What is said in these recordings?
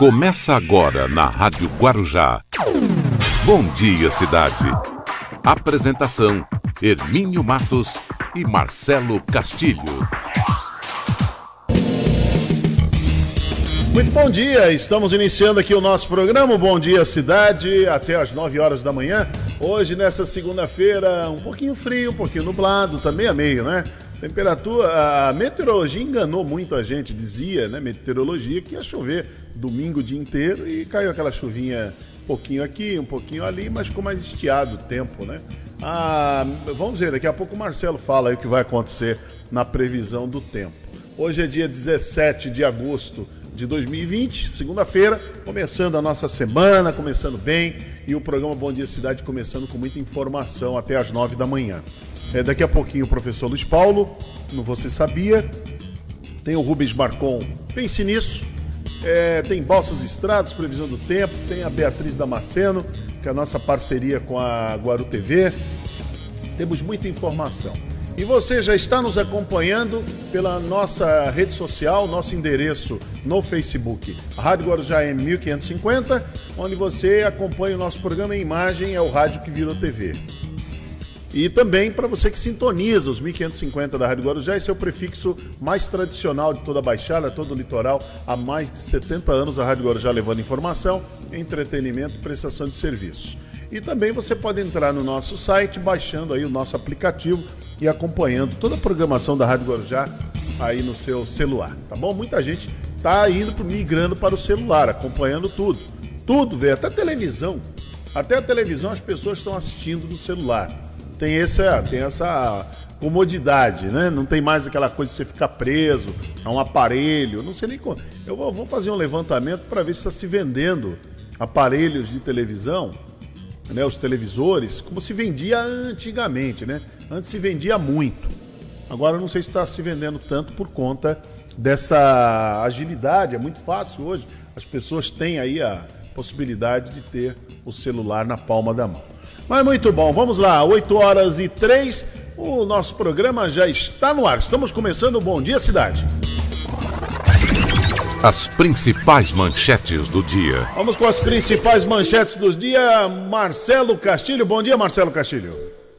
Começa agora na Rádio Guarujá. Bom dia, cidade. Apresentação: Hermínio Matos e Marcelo Castilho. Muito bom dia, estamos iniciando aqui o nosso programa. Bom dia, cidade, até às 9 horas da manhã. Hoje, nessa segunda-feira, um pouquinho frio, um pouquinho nublado, tá meio a meio, né? Temperatura, a meteorologia enganou muito a gente, dizia, né, meteorologia, que ia chover domingo o dia inteiro e caiu aquela chuvinha um pouquinho aqui, um pouquinho ali, mas ficou mais estiado o tempo, né? Ah, vamos ver, daqui a pouco o Marcelo fala aí o que vai acontecer na previsão do tempo. Hoje é dia 17 de agosto de 2020, segunda-feira, começando a nossa semana, começando bem, e o programa Bom Dia Cidade começando com muita informação até às 9 da manhã. É, daqui a pouquinho o professor Luiz Paulo, no Você Sabia. Tem o Rubens Marcon, pense nisso. É, tem Balsas Estradas, previsão do tempo. Tem a Beatriz Damasceno, que é a nossa parceria com a Guaru TV. Temos muita informação. E você já está nos acompanhando pela nossa rede social, nosso endereço no Facebook, Rádio Guarujá M 1550, onde você acompanha o nosso programa em imagem, é o rádio que virou TV. E também para você que sintoniza os 1550 da Rádio Guarujá, esse é o prefixo mais tradicional de toda a Baixada, todo o litoral. Há mais de 70 anos a Rádio Guarujá levando informação, entretenimento e prestação de serviços. E também você pode entrar no nosso site, baixando aí o nosso aplicativo e acompanhando toda a programação da Rádio Guarujá aí no seu celular, tá bom? Muita gente está indo migrando para o celular, acompanhando tudo. Tudo, vê, até televisão. Até a televisão as pessoas estão assistindo no celular tem essa, tem essa comodidade, né? Não tem mais aquela coisa de você ficar preso a um aparelho. Não sei nem como. Eu vou fazer um levantamento para ver se está se vendendo aparelhos de televisão, né? Os televisores, como se vendia antigamente, né? Antes se vendia muito. Agora não sei se está se vendendo tanto por conta dessa agilidade. É muito fácil hoje. As pessoas têm aí a possibilidade de ter o celular na palma da mão. Mas muito bom, vamos lá, 8 horas e 3, o nosso programa já está no ar. Estamos começando o Bom Dia Cidade. As principais manchetes do dia. Vamos com as principais manchetes do dia. Marcelo Castilho, bom dia, Marcelo Castilho.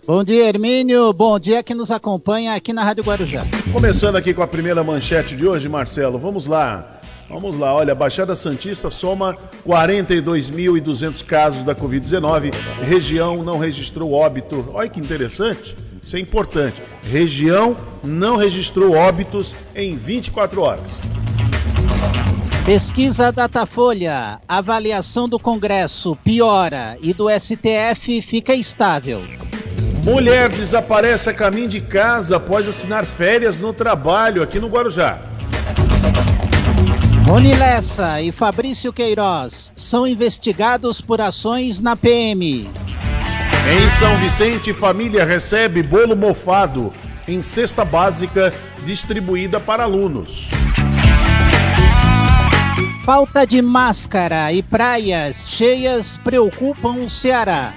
Bom dia, Hermínio. Bom dia que nos acompanha aqui na Rádio Guarujá. Começando aqui com a primeira manchete de hoje, Marcelo, vamos lá. Vamos lá, olha, Baixada Santista soma 42.200 casos da Covid-19. Região não registrou óbito. Olha que interessante. Isso é importante. Região não registrou óbitos em 24 horas. Pesquisa Datafolha. Avaliação do Congresso piora e do STF fica estável. Mulher desaparece a caminho de casa após assinar férias no trabalho aqui no Guarujá. Rony Lessa e Fabrício Queiroz são investigados por ações na PM. Em São Vicente, família recebe bolo mofado em cesta básica distribuída para alunos. Falta de máscara e praias cheias preocupam o Ceará.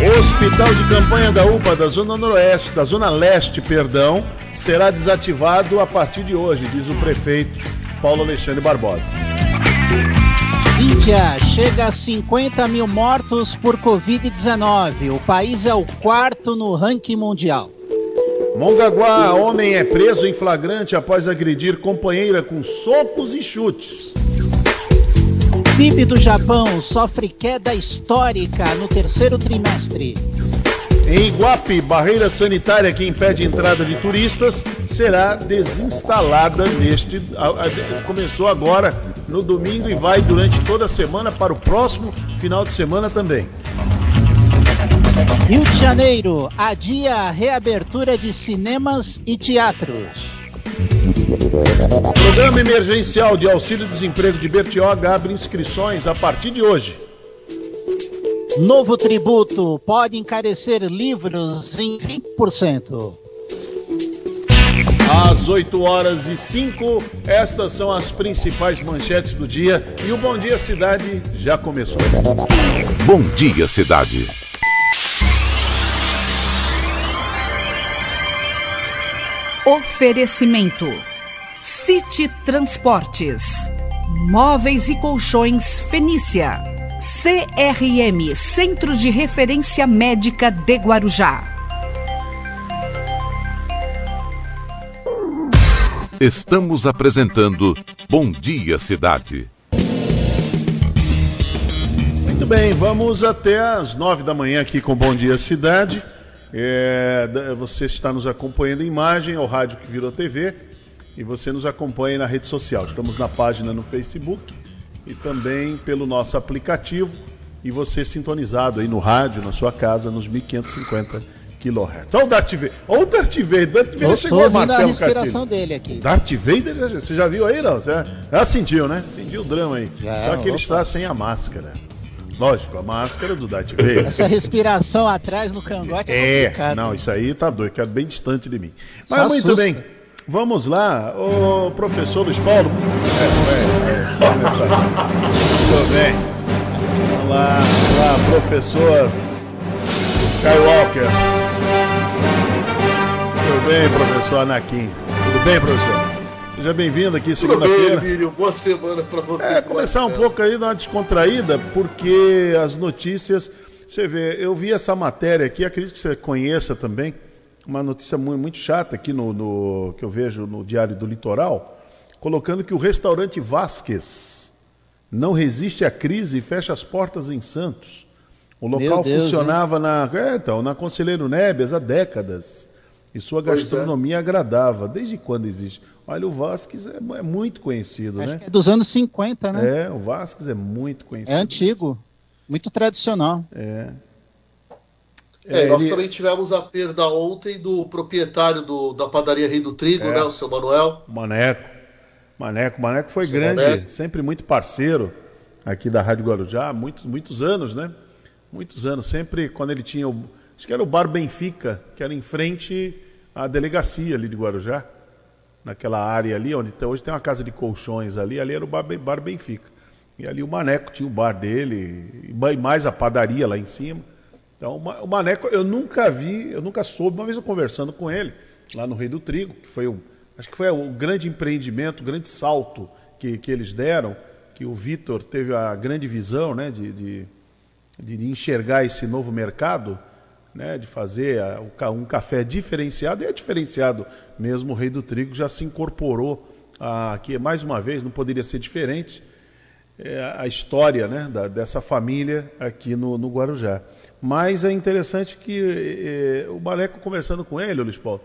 O hospital de campanha da UPA da Zona Noroeste, da Zona Leste, perdão, será desativado a partir de hoje, diz o prefeito Paulo Alexandre Barbosa. Índia chega a 50 mil mortos por Covid-19. O país é o quarto no ranking mundial. Mongaguá, homem é preso em flagrante após agredir companheira com socos e chutes. PIB do Japão sofre queda histórica no terceiro trimestre. Em Iguape, barreira sanitária que impede entrada de turistas será desinstalada neste. Começou agora no domingo e vai durante toda a semana para o próximo final de semana também. Rio de Janeiro adia a reabertura de cinemas e teatros. Programa emergencial de auxílio-desemprego de Bertioga abre inscrições a partir de hoje. Novo tributo pode encarecer livros em 20%. Às 8 horas e 5, estas são as principais manchetes do dia e o Bom Dia Cidade já começou. Bom Dia Cidade. Oferecimento: City Transportes Móveis e Colchões Fenícia. CRM Centro de Referência Médica de Guarujá. Estamos apresentando Bom Dia Cidade. Muito bem, vamos até às nove da manhã aqui com Bom Dia Cidade. É, você está nos acompanhando em imagem, ao rádio que virou TV, e você nos acompanha na rede social. Estamos na página no Facebook e também pelo nosso aplicativo. E você sintonizado aí no rádio, na sua casa, nos 1550 kHz. Olha o Darth Vader. Olha o Darth Vader. Darth Vader Tô, chegou, Marcelo a respiração dele aqui. Darth Vader, já- você já viu aí, não? Você já sentiu, né? Sentiu o drama aí. Já, Só que ele está sem a máscara. Lógico, a máscara do Darth Vader. Essa respiração atrás no cangote é, É, não, isso aí tá doido, que é bem distante de mim. Só Mas muito assusta. bem, vamos lá, o professor Luiz Paulo. É, é, só. Muito bem. Vamos lá, vamos lá, professor Skywalker. Tudo bem, professor Anakin? Tudo bem, professor? Seja bem-vindo aqui Tudo segunda-feira. Boa semana pra você. É, começar um pouco aí, dar uma descontraída, porque as notícias. Você vê, eu vi essa matéria aqui, acredito que você conheça também, uma notícia muito, muito chata aqui no, no- que eu vejo no Diário do Litoral, colocando que o restaurante Vasques não resiste à crise e fecha as portas em Santos. O local Deus, funcionava na, é, então, na Conselheiro Nebias há décadas. E sua Pois é. gastronomia agradava. Desde quando existe? Olha, o Vasques é, é muito conhecido, Acho né? que é dos anos 50, né? É, o Vasques é muito É, conhecido. antigo. Muito tradicional. É. É, nós ele- também tivemos a perda ontem do proprietário do- da padaria Rei do Trigo, É. né? O seu Manuel. Maneco. Maneco. Maneco foi Seu grande, Maneco. sempre muito parceiro aqui da Rádio Guarujá, muitos, muitos anos, né? Muitos anos. Sempre quando ele tinha o. Acho que era o Bar Benfica, que era em frente à delegacia ali de Guarujá. Naquela área ali, onde tem- hoje tem uma casa de colchões ali, ali era o Bar, Bar Benfica. E ali o Maneco tinha o bar dele, e ma- mais a padaria lá em cima. Então, o Maneco, eu nunca vi, eu nunca soube, uma vez eu conversando com ele, lá no Rei do Trigo, que foi o, acho que foi o grande empreendimento, o grande salto que, que eles deram, que o Vitor teve a grande visão, né, de, de, de, enxergar esse novo mercado, né, de fazer a- um café diferenciado, e é diferenciado mesmo, o Rei do Trigo já se incorporou aqui, mais uma vez, não poderia ser diferente, é, a história né, da- dessa família aqui no, no Guarujá. Mas é interessante que é, o Maleco, conversando com ele, Luiz Paulo,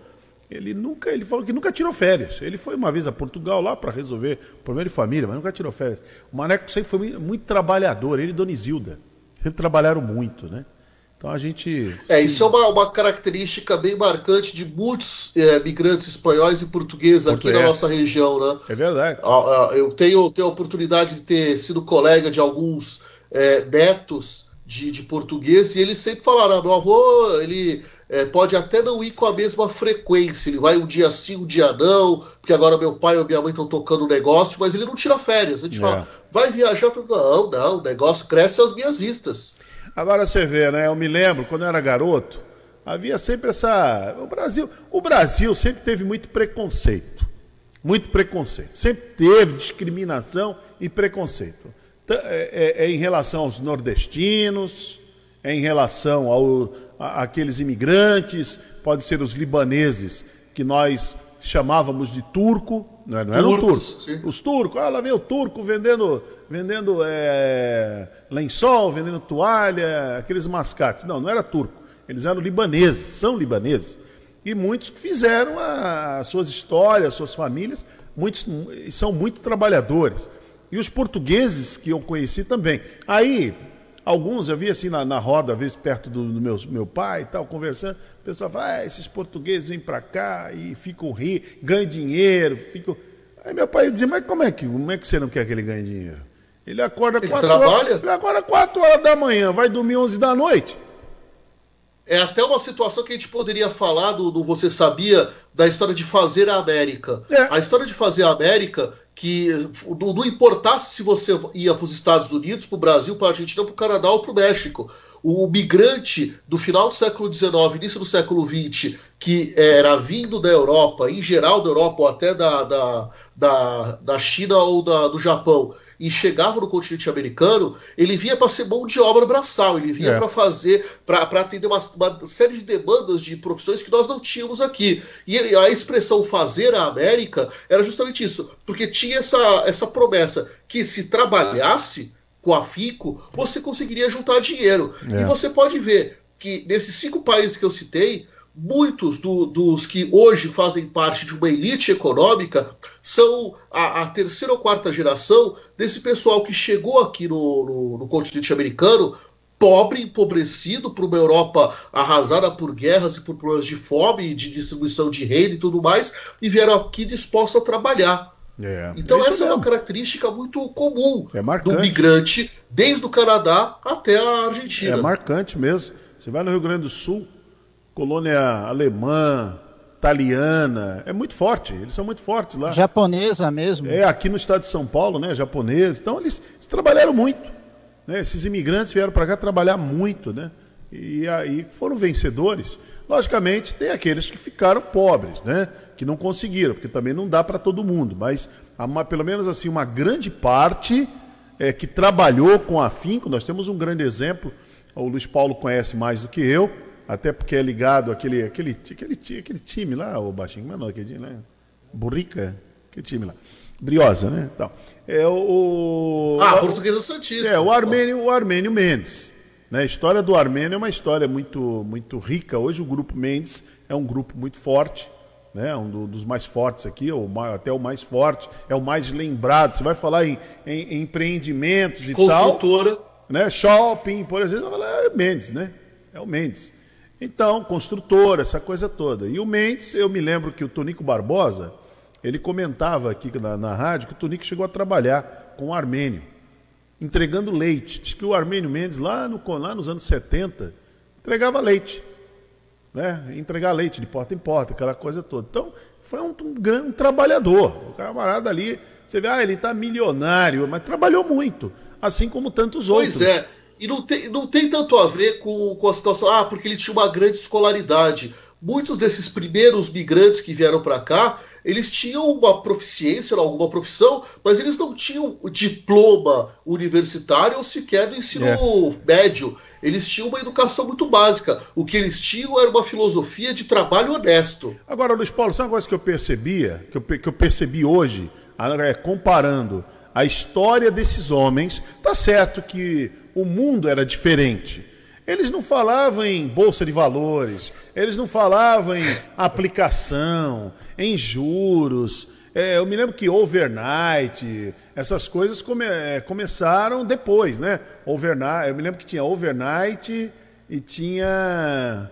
ele nunca, ele falou que nunca tirou férias. Ele foi uma vez a Portugal lá para resolver problema de família, mas nunca tirou férias. O Maleco sempre foi muito, muito trabalhador, ele e Dona Isilda. Sempre trabalharam muito, né? Então a gente. É, isso é uma, uma característica bem marcante de muitos é, migrantes espanhóis e portugueses aqui na nossa região, né? É verdade. Ah, ah, Eu tenho, tenho a oportunidade de ter sido colega de alguns é, netos de, de português e eles sempre falaram: ah, meu avô, ele é, pode até não ir com a mesma frequência, ele vai um dia sim, um dia não, porque agora meu pai ou minha mãe estão tocando o negócio, mas ele não tira férias. A gente É. fala: vai viajar? Falo, não, não, o negócio cresce às minhas vistas. Agora você vê, né? Eu me lembro, quando eu era garoto, havia sempre essa. O Brasil, o Brasil sempre teve muito preconceito. Muito preconceito. Sempre teve discriminação e preconceito. É, é- é em relação aos nordestinos, é em relação ao, a- àqueles imigrantes, pode ser os libaneses, que nós chamávamos de turco, não, é- não eram Turcos, turcos. Os turcos, ah, lá vem o turco vendendo, vendendo é, lençol, vendendo toalha, aqueles mascates. Não, não era turco. Eles eram libaneses, são libaneses. E muitos fizeram as suas histórias, as suas famílias, muitos são muito trabalhadores. E os portugueses que eu conheci também. Aí, alguns eu vi assim na, na roda, às vezes perto do, do meu, meu pai e tal, conversando. O pessoal fala, ah, esses portugueses vêm para cá e ficam ricos, ganham dinheiro, ficam. Aí meu pai dizia, mas como é que, como é que você não quer que ele ganhe dinheiro? Ele acorda Ele quatro trabalha? horas. Ele acorda 4 horas da manhã, vai dormir 11 da noite. É até uma situação que a gente poderia falar do, do Você Sabia da história de fazer a América. É. A história de fazer a América, que não, importasse se você ia para os Estados Unidos, para o Brasil, para a Argentina, para o Canadá ou para o México. O migrante do final do século XIX, início do século XX, que era vindo da Europa, em geral da Europa ou até da, da, da, da China ou da, do Japão e chegava no continente americano, ele vinha para ser mão de obra braçal, ele vinha é. para fazer, para atender uma, uma, série de demandas de profissões que nós não tínhamos aqui. E a expressão fazer a América era justamente isso, porque tinha essa, essa promessa que se trabalhasse com a FICO, você conseguiria juntar dinheiro. É. E você pode ver que nesses cinco países que eu citei, muitos do, dos que hoje fazem parte de uma elite econômica são a, a, terceira ou quarta geração desse pessoal que chegou aqui no, no, no continente americano pobre, empobrecido, para uma Europa arrasada por guerras e por problemas de fome, de distribuição de renda e tudo mais, e vieram aqui dispostos a trabalhar. É, então, essa mesmo. é uma característica muito comum é do migrante, desde o Canadá até a Argentina. É marcante mesmo. Você vai no Rio Grande do Sul, colônia alemã, italiana, é muito forte, eles são muito fortes lá. Japonesa mesmo. É, aqui no estado de São Paulo, né, japonesa. Então eles, eles trabalharam muito. Né? Esses imigrantes vieram para cá trabalhar muito, né? E aí foram vencedores. Logicamente, tem aqueles que ficaram pobres, né? Que não conseguiram, porque também não dá para todo mundo, mas uma, pelo menos assim uma grande parte é, que trabalhou com afinco. Nós temos um grande exemplo. O Luiz Paulo conhece mais do que eu até porque é ligado àquele, aquele, aquele, aquele time lá, o baixinho, mas não, aquele time, né? Burrica, aquele time lá. Briosa, né? Então, é o. Ah, o, Portuguesa Santista. É, o Armênio, o Armênio Mendes. Né? A história do Armênio é uma história muito, muito rica. Hoje o grupo Mendes é um grupo muito forte. Né, um do, dos mais fortes aqui, ou até o mais forte, é o mais lembrado. Você vai falar em, em, em empreendimentos e Consultora. tal. Né, shopping, por exemplo, é Mendes, né? É o Mendes. Então, construtor, essa coisa toda. E o Mendes, eu me lembro que o Tonico Barbosa, ele comentava aqui na, na rádio que o Tonico chegou a trabalhar com o Armênio, entregando leite. Diz que o Armênio Mendes, lá, no, lá nos anos 70, entregava leite. Né? Entregar leite de porta em porta, aquela coisa toda. Então, foi um, um grande trabalhador. O camarada ali, você vê, ah, ele está milionário, mas trabalhou muito, assim como tantos pois outros. Pois é. E não tem, não tem tanto a ver com, com a situação, ah, porque ele tinha uma grande escolaridade. Muitos desses primeiros migrantes que vieram para cá, eles tinham uma proficiência em alguma profissão, mas eles não tinham diploma universitário ou sequer do ensino é. médio. Eles tinham uma educação muito básica. O que eles tinham era uma filosofia de trabalho honesto. Agora, Luiz Paulo, sabe uma coisa que eu percebia, que eu, que eu percebi hoje, é, comparando a história desses homens? Tá certo que o mundo era diferente. Eles não falavam em bolsa de valores, eles não falavam em aplicação, em juros. É, eu me lembro que overnight, essas coisas come, é, começaram depois, né? Overnight, eu me lembro que tinha overnight e tinha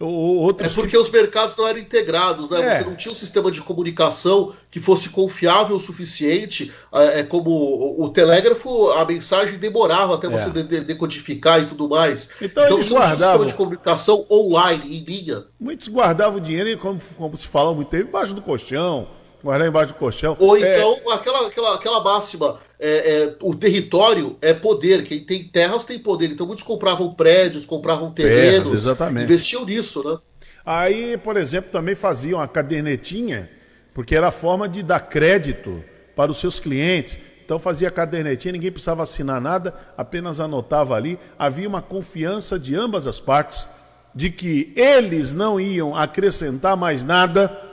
Outros... É porque os mercados não eram integrados, né? É. Você não tinha um sistema de comunicação que fosse confiável o suficiente. É, é como o telégrafo, a mensagem demorava até você é. decodificar e tudo mais. Então, então você guardavam... um sistema de comunicação online, em linha. Muitos guardavam o dinheiro, como, como se fala muito tempo, embaixo do colchão guardar embaixo do colchão. Ou é. então é... aquela, aquela, aquela máxima, é, é, o território é poder, quem tem terras tem poder. Então muitos compravam prédios, compravam terrenos, exatamente. investiam nisso, né? Aí, por exemplo, também faziam a cadernetinha, porque era a forma de dar crédito para os seus clientes. Então fazia a cadernetinha, ninguém precisava assinar nada, apenas anotava ali. Havia uma confiança de ambas as partes de que eles não iam acrescentar mais nada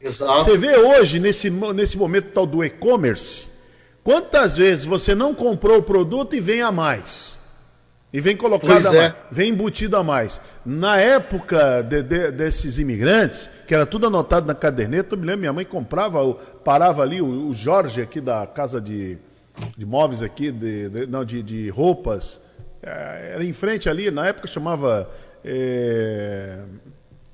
Exato. Você vê hoje, nesse, nesse momento tal do e-commerce, quantas vezes você não comprou o produto e vem a mais? E vem colocado a é. mais, vem embutido a mais. Na época de, de, desses imigrantes, que era tudo anotado na caderneta, eu me lembro, minha mãe comprava, parava ali, o, o Jorge aqui da casa de, de móveis aqui, de, de não, de, de roupas, é, era em frente ali, na época chamava é,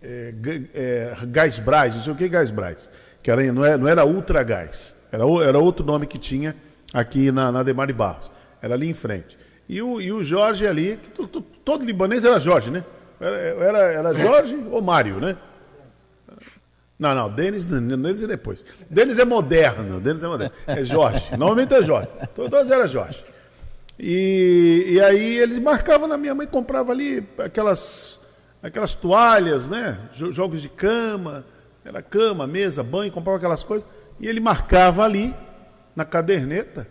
é, é, Gás Braz, não sei o que Gás Braz, que era, não, era, não era Ultra Gás, era, era outro nome que tinha aqui na, na Demar de Barros, era ali em frente. E o, e o Jorge ali, todo, todo libanês era Jorge, né? Era, era Jorge ou Mário, né? Não, não, Denis, Denis é depois. Denis é moderno, Denis é moderno. É Jorge, normalmente é Jorge. Todos eram Jorge. E, e aí eles marcavam na minha mãe, comprava ali aquelas aquelas toalhas, né? Jogos de cama, era cama, mesa, banho, comprava aquelas coisas E ele marcava ali, na caderneta.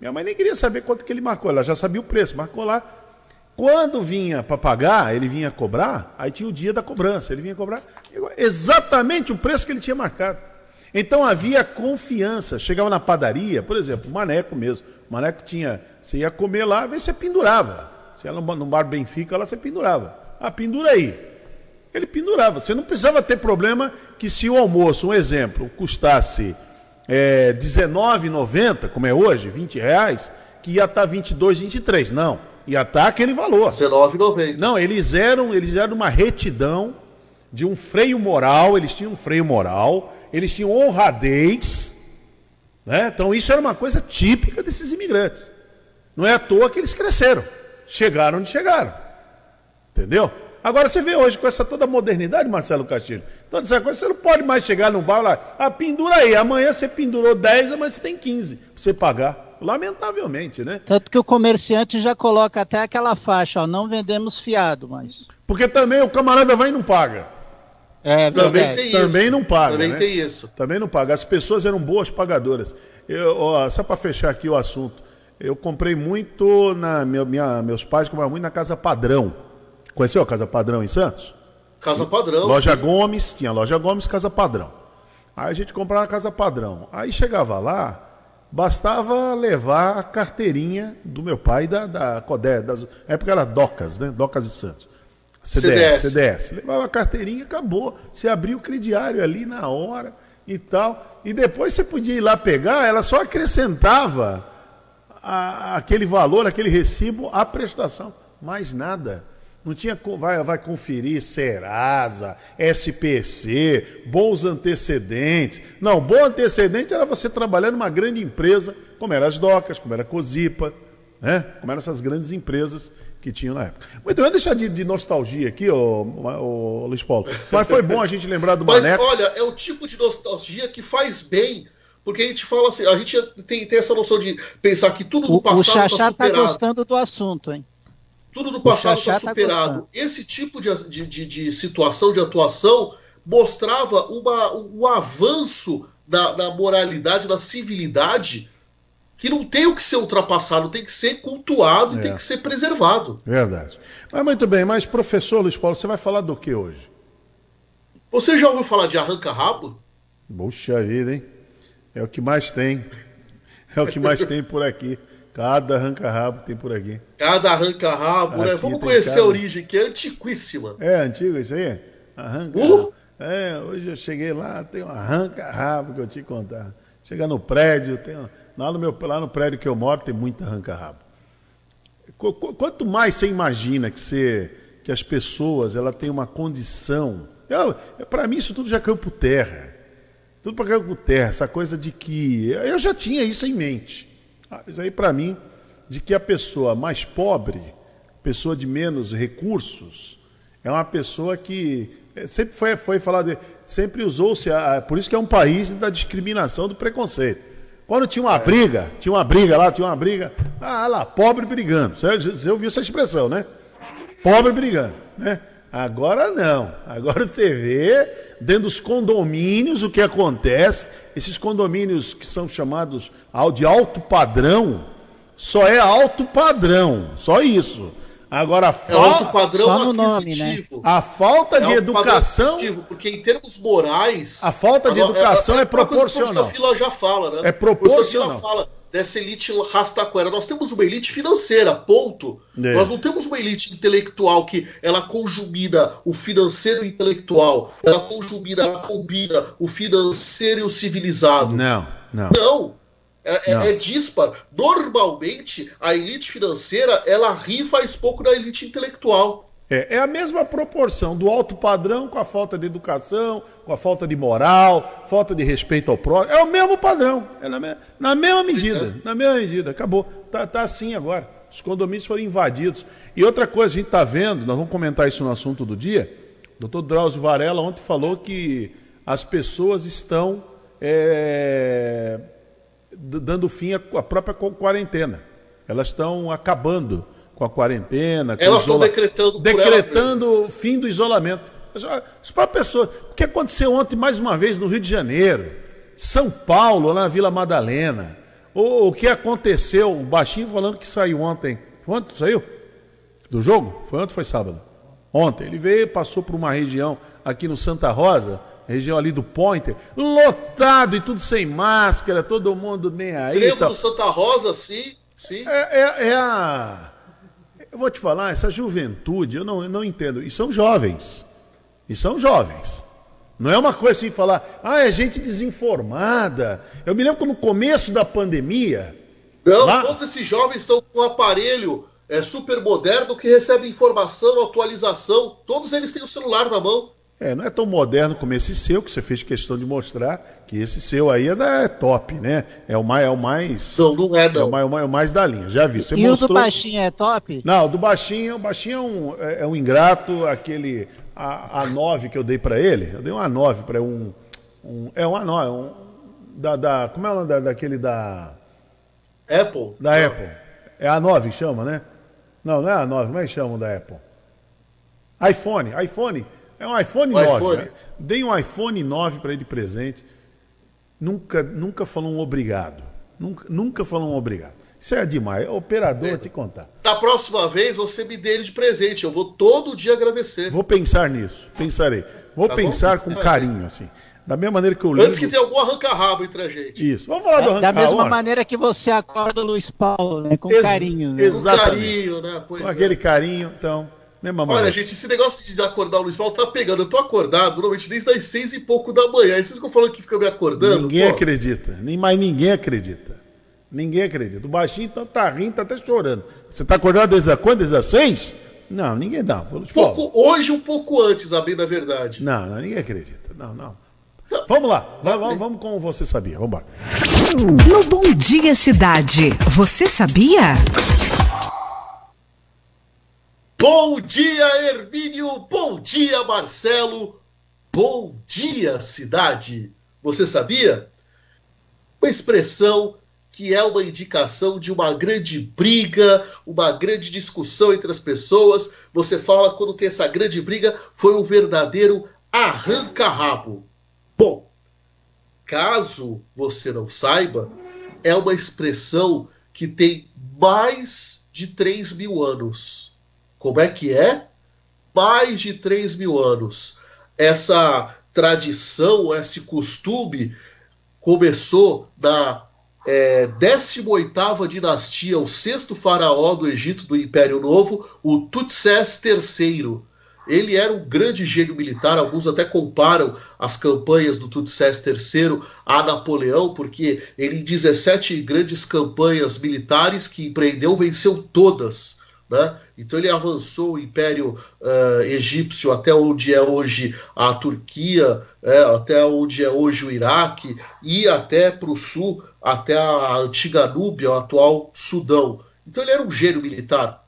Minha mãe nem queria saber quanto que ele marcou, ela já sabia o preço, marcou lá. Quando vinha para pagar, ele vinha cobrar, aí tinha o dia da cobrança, ele vinha cobrar exatamente o preço que ele tinha marcado. Então havia confiança. Chegava na padaria, por exemplo, o Maneco mesmo. O Maneco tinha. Você ia comer lá, vezes você pendurava. Você ia no bar Benfica, lá você pendurava. Ah, pendura aí. Ele pendurava. Você não precisava ter problema que se o almoço, um exemplo, custasse é, R$19,90, como é hoje, 20 reais, que ia estar 22, 23. Não, ia estar aquele valor. R$19,90. Não, eles eram, eles eram uma retidão de um freio moral, eles tinham um freio moral, eles tinham honradez, né? Então isso era uma coisa típica desses imigrantes. Não é à toa que eles cresceram, chegaram onde chegaram. Entendeu? Agora você vê hoje com essa toda modernidade, Marcelo Castilho, toda essa coisa, você não pode mais chegar num bar lá, ah, pendura aí, amanhã você pendurou 10, amanhã você tem 15 pra você pagar. Lamentavelmente, né? Tanto que o comerciante já coloca até aquela faixa, ó, não vendemos fiado, mas. Porque também o camarada vai e não paga. É, também tem também isso. não paga. Também né? tem isso. Também não paga. As pessoas eram boas pagadoras. Eu, ó, só para fechar aqui o assunto, eu comprei muito na minha, minha, meus pais compravam muito na casa padrão. Conheceu a Casa Padrão em Santos? Casa Padrão. Loja sim. Gomes, tinha Loja Gomes, Casa Padrão. Aí a gente comprava na Casa Padrão. Aí chegava lá, bastava levar a carteirinha do meu pai da, da Codé, das, época era Docas, né? Docas e Santos. CDS, CDS. CDS. Levava a carteirinha, acabou. Você abria o crediário ali na hora e tal. E depois você podia ir lá pegar, ela só acrescentava a, aquele valor, aquele recibo à prestação. Mais nada. Não tinha, vai, vai conferir Serasa, SPC, bons antecedentes. Não, bom antecedente era você trabalhar numa grande empresa, como era as Docas, como era a Cosipa, né? como eram essas grandes empresas que tinham na época. Muito bem, deixar de, de nostalgia aqui, ô, ô, Luiz Paulo. Mas foi bom a gente lembrar do Mas, Maneco. olha, é o tipo de nostalgia que faz bem porque a gente fala assim, a gente tem, tem essa noção de pensar que tudo do passado está superado. O Xaxá tá gostando do assunto, hein? Tudo do passado está tá superado. Tá Esse tipo de, de, de, situação, de atuação, mostrava uma, um avanço da, da moralidade, da civilidade, que não tem o que ser ultrapassado, tem que ser cultuado é. e tem que ser preservado. Verdade. Mas muito bem, mas professor Luiz Paulo, você vai falar do que hoje? Você já ouviu falar de arranca-rabo? Puxa vida, hein? É o que mais tem. É o que mais tem por aqui. Cada arranca-rabo tem por aqui. Cada arranca-rabo, né? Vamos conhecer cada... a origem, que é antiquíssima. É antigo isso aí? Arranca uh! É, hoje eu cheguei lá, tem um arranca-rabo que eu te contar. Chega no prédio, tem lá, no meu, lá no prédio que eu moro tem muito arranca-rabo. Quanto mais você imagina que, você, que as pessoas ela tem uma condição. Para mim, isso tudo já caiu por terra. Tudo para caiu por terra. Essa coisa de que. Eu já tinha isso em mente. Ah, isso aí, para mim, de que a pessoa mais pobre, pessoa de menos recursos, é uma pessoa que é, sempre foi, foi falado, sempre usou-se, por isso que é um país da discriminação, do preconceito. Quando tinha uma briga, tinha uma briga lá, tinha uma briga, ah lá, pobre brigando. Você, você ouviu essa expressão, né? Pobre brigando, né? Agora não. Agora você vê dentro dos condomínios o que acontece. Esses condomínios que são chamados de alto padrão, só é alto padrão, só isso. Agora a falta é alto padrão nome, né? A falta é de educação, porque em termos morais, a falta de educação é, é, é proporcional. O já fala, né? É proporcional. O fala dessa elite rastaquera. Nós temos uma elite financeira, ponto. É. Nós não temos uma elite intelectual que ela conjumina o financeiro e o intelectual. Ela conjumina, ela combina o financeiro e o civilizado. Não, não. Não. É, é, é dispar. Normalmente, a elite financeira, ela ri faz pouco da elite intelectual. É, é, a mesma proporção do alto padrão com a falta de educação, com a falta de moral, falta de respeito ao próximo. É o mesmo padrão. É na, me, na mesma medida. Na mesma medida. Acabou. Tá, tá assim agora. Os condomínios foram invadidos. E outra coisa, a gente está vendo, nós vamos comentar isso no assunto do dia. O doutor Drauzio Varela ontem falou que as pessoas estão é, dando fim à própria quarentena. Elas estão acabando com a quarentena. Com elas estão decretando Decretando o fim do isolamento. Isso para a pessoa. O que aconteceu ontem, mais uma vez, no Rio de Janeiro? São Paulo, na Vila Madalena. O, o que aconteceu? O baixinho falando que saiu ontem. Ontem saiu? Do jogo? Foi ontem ou foi sábado? Ontem. Ele veio, passou por uma região aqui no Santa Rosa, região ali do Pointer, lotado e tudo sem máscara, todo mundo nem aí. Lembro do Santa Rosa, sim, sim. É, é, é, a. Eu vou te falar, essa juventude, eu não, eu não entendo. E são jovens. E são jovens. Não é uma coisa assim falar, ah, é gente desinformada. Eu me lembro que no começo da pandemia. Não, lá... todos esses jovens estão com um aparelho é, super moderno que recebe informação, atualização. Todos eles têm o celular na mão. É, não é tão moderno como esse seu, que você fez questão de mostrar que esse seu aí é, da, é top, né? É o mais. É o mais não, não é, não. É o mais, é o mais, é o mais da linha, já vi. Você e mostrou... o do baixinho é top? Não, o do baixinho, o baixinho é um, é, é um ingrato, aquele. A, a 9 que eu dei para ele, eu dei uma 9 para um, um. É uma 9, um, da, da. Como é o nome da, daquele da. Apple? Da não. Apple. É a 9 que chama, né? Não, não é a 9, como é que chamam da Apple? iPhone, iPhone. É um iPhone o 9. IPhone. Né? Dei um iPhone 9 para ele de presente. Nunca, nunca falou um obrigado. Nunca, nunca falou um obrigado. Isso é demais. Operador, é. te contar. Da próxima vez você me dê ele de presente. Eu vou todo dia agradecer. Vou pensar nisso. Pensarei. Vou tá pensar bom? com carinho, assim. Da mesma maneira que eu ligo... Antes que tenha algum arranca-rabo entre a gente. Isso. Vamos falar do arranca-rabo. Da mesma maneira que você acorda o Luiz Paulo, né? Com Ex carinho. Né? Exatamente. Com carinho, né? Pois com é. aquele carinho, então... Mesma Olha, gente, esse negócio de acordar o Luiz Paulo tá pegando. Eu tô acordado normalmente desde as seis e pouco da manhã. E vocês ficam falando que fica me acordando? Ninguém pô. acredita. Nem mais ninguém acredita. Ninguém acredita. O baixinho então tá rindo, tá até chorando. Você tá acordado desde a quando? Desde as seis? Não, ninguém dá. Pouco, hoje, um pouco antes, a bem da verdade. Não, não, ninguém acredita. Não, não. Vamos lá, vamos, vamos com você sabia. Vamos embora. No Bom Dia Cidade, você sabia? Bom dia, Hermínio. Bom dia, Marcelo. Bom dia, cidade. Você sabia? Uma expressão que é uma indicação de uma grande briga, uma grande discussão entre as pessoas. Você fala quando tem essa grande briga, foi um verdadeiro arranca-rabo. Bom, caso você não saiba, é uma expressão que tem mais de 3 mil anos. Como é que é? Mais de 3 mil anos. Essa tradição, esse costume começou na é, 18ª dinastia, o sexto faraó do Egito do Império Novo, o Tutses III. Ele era um grande gênio militar, alguns até comparam as campanhas do Tutses III a Napoleão, porque ele em 17 grandes campanhas militares que empreendeu, venceu todas. Né? Então ele avançou o Império uh, Egípcio até onde é hoje a Turquia, é, até onde é hoje o Iraque, e até para o sul, até a antiga Núbia, o atual Sudão. Então ele era um gênio militar.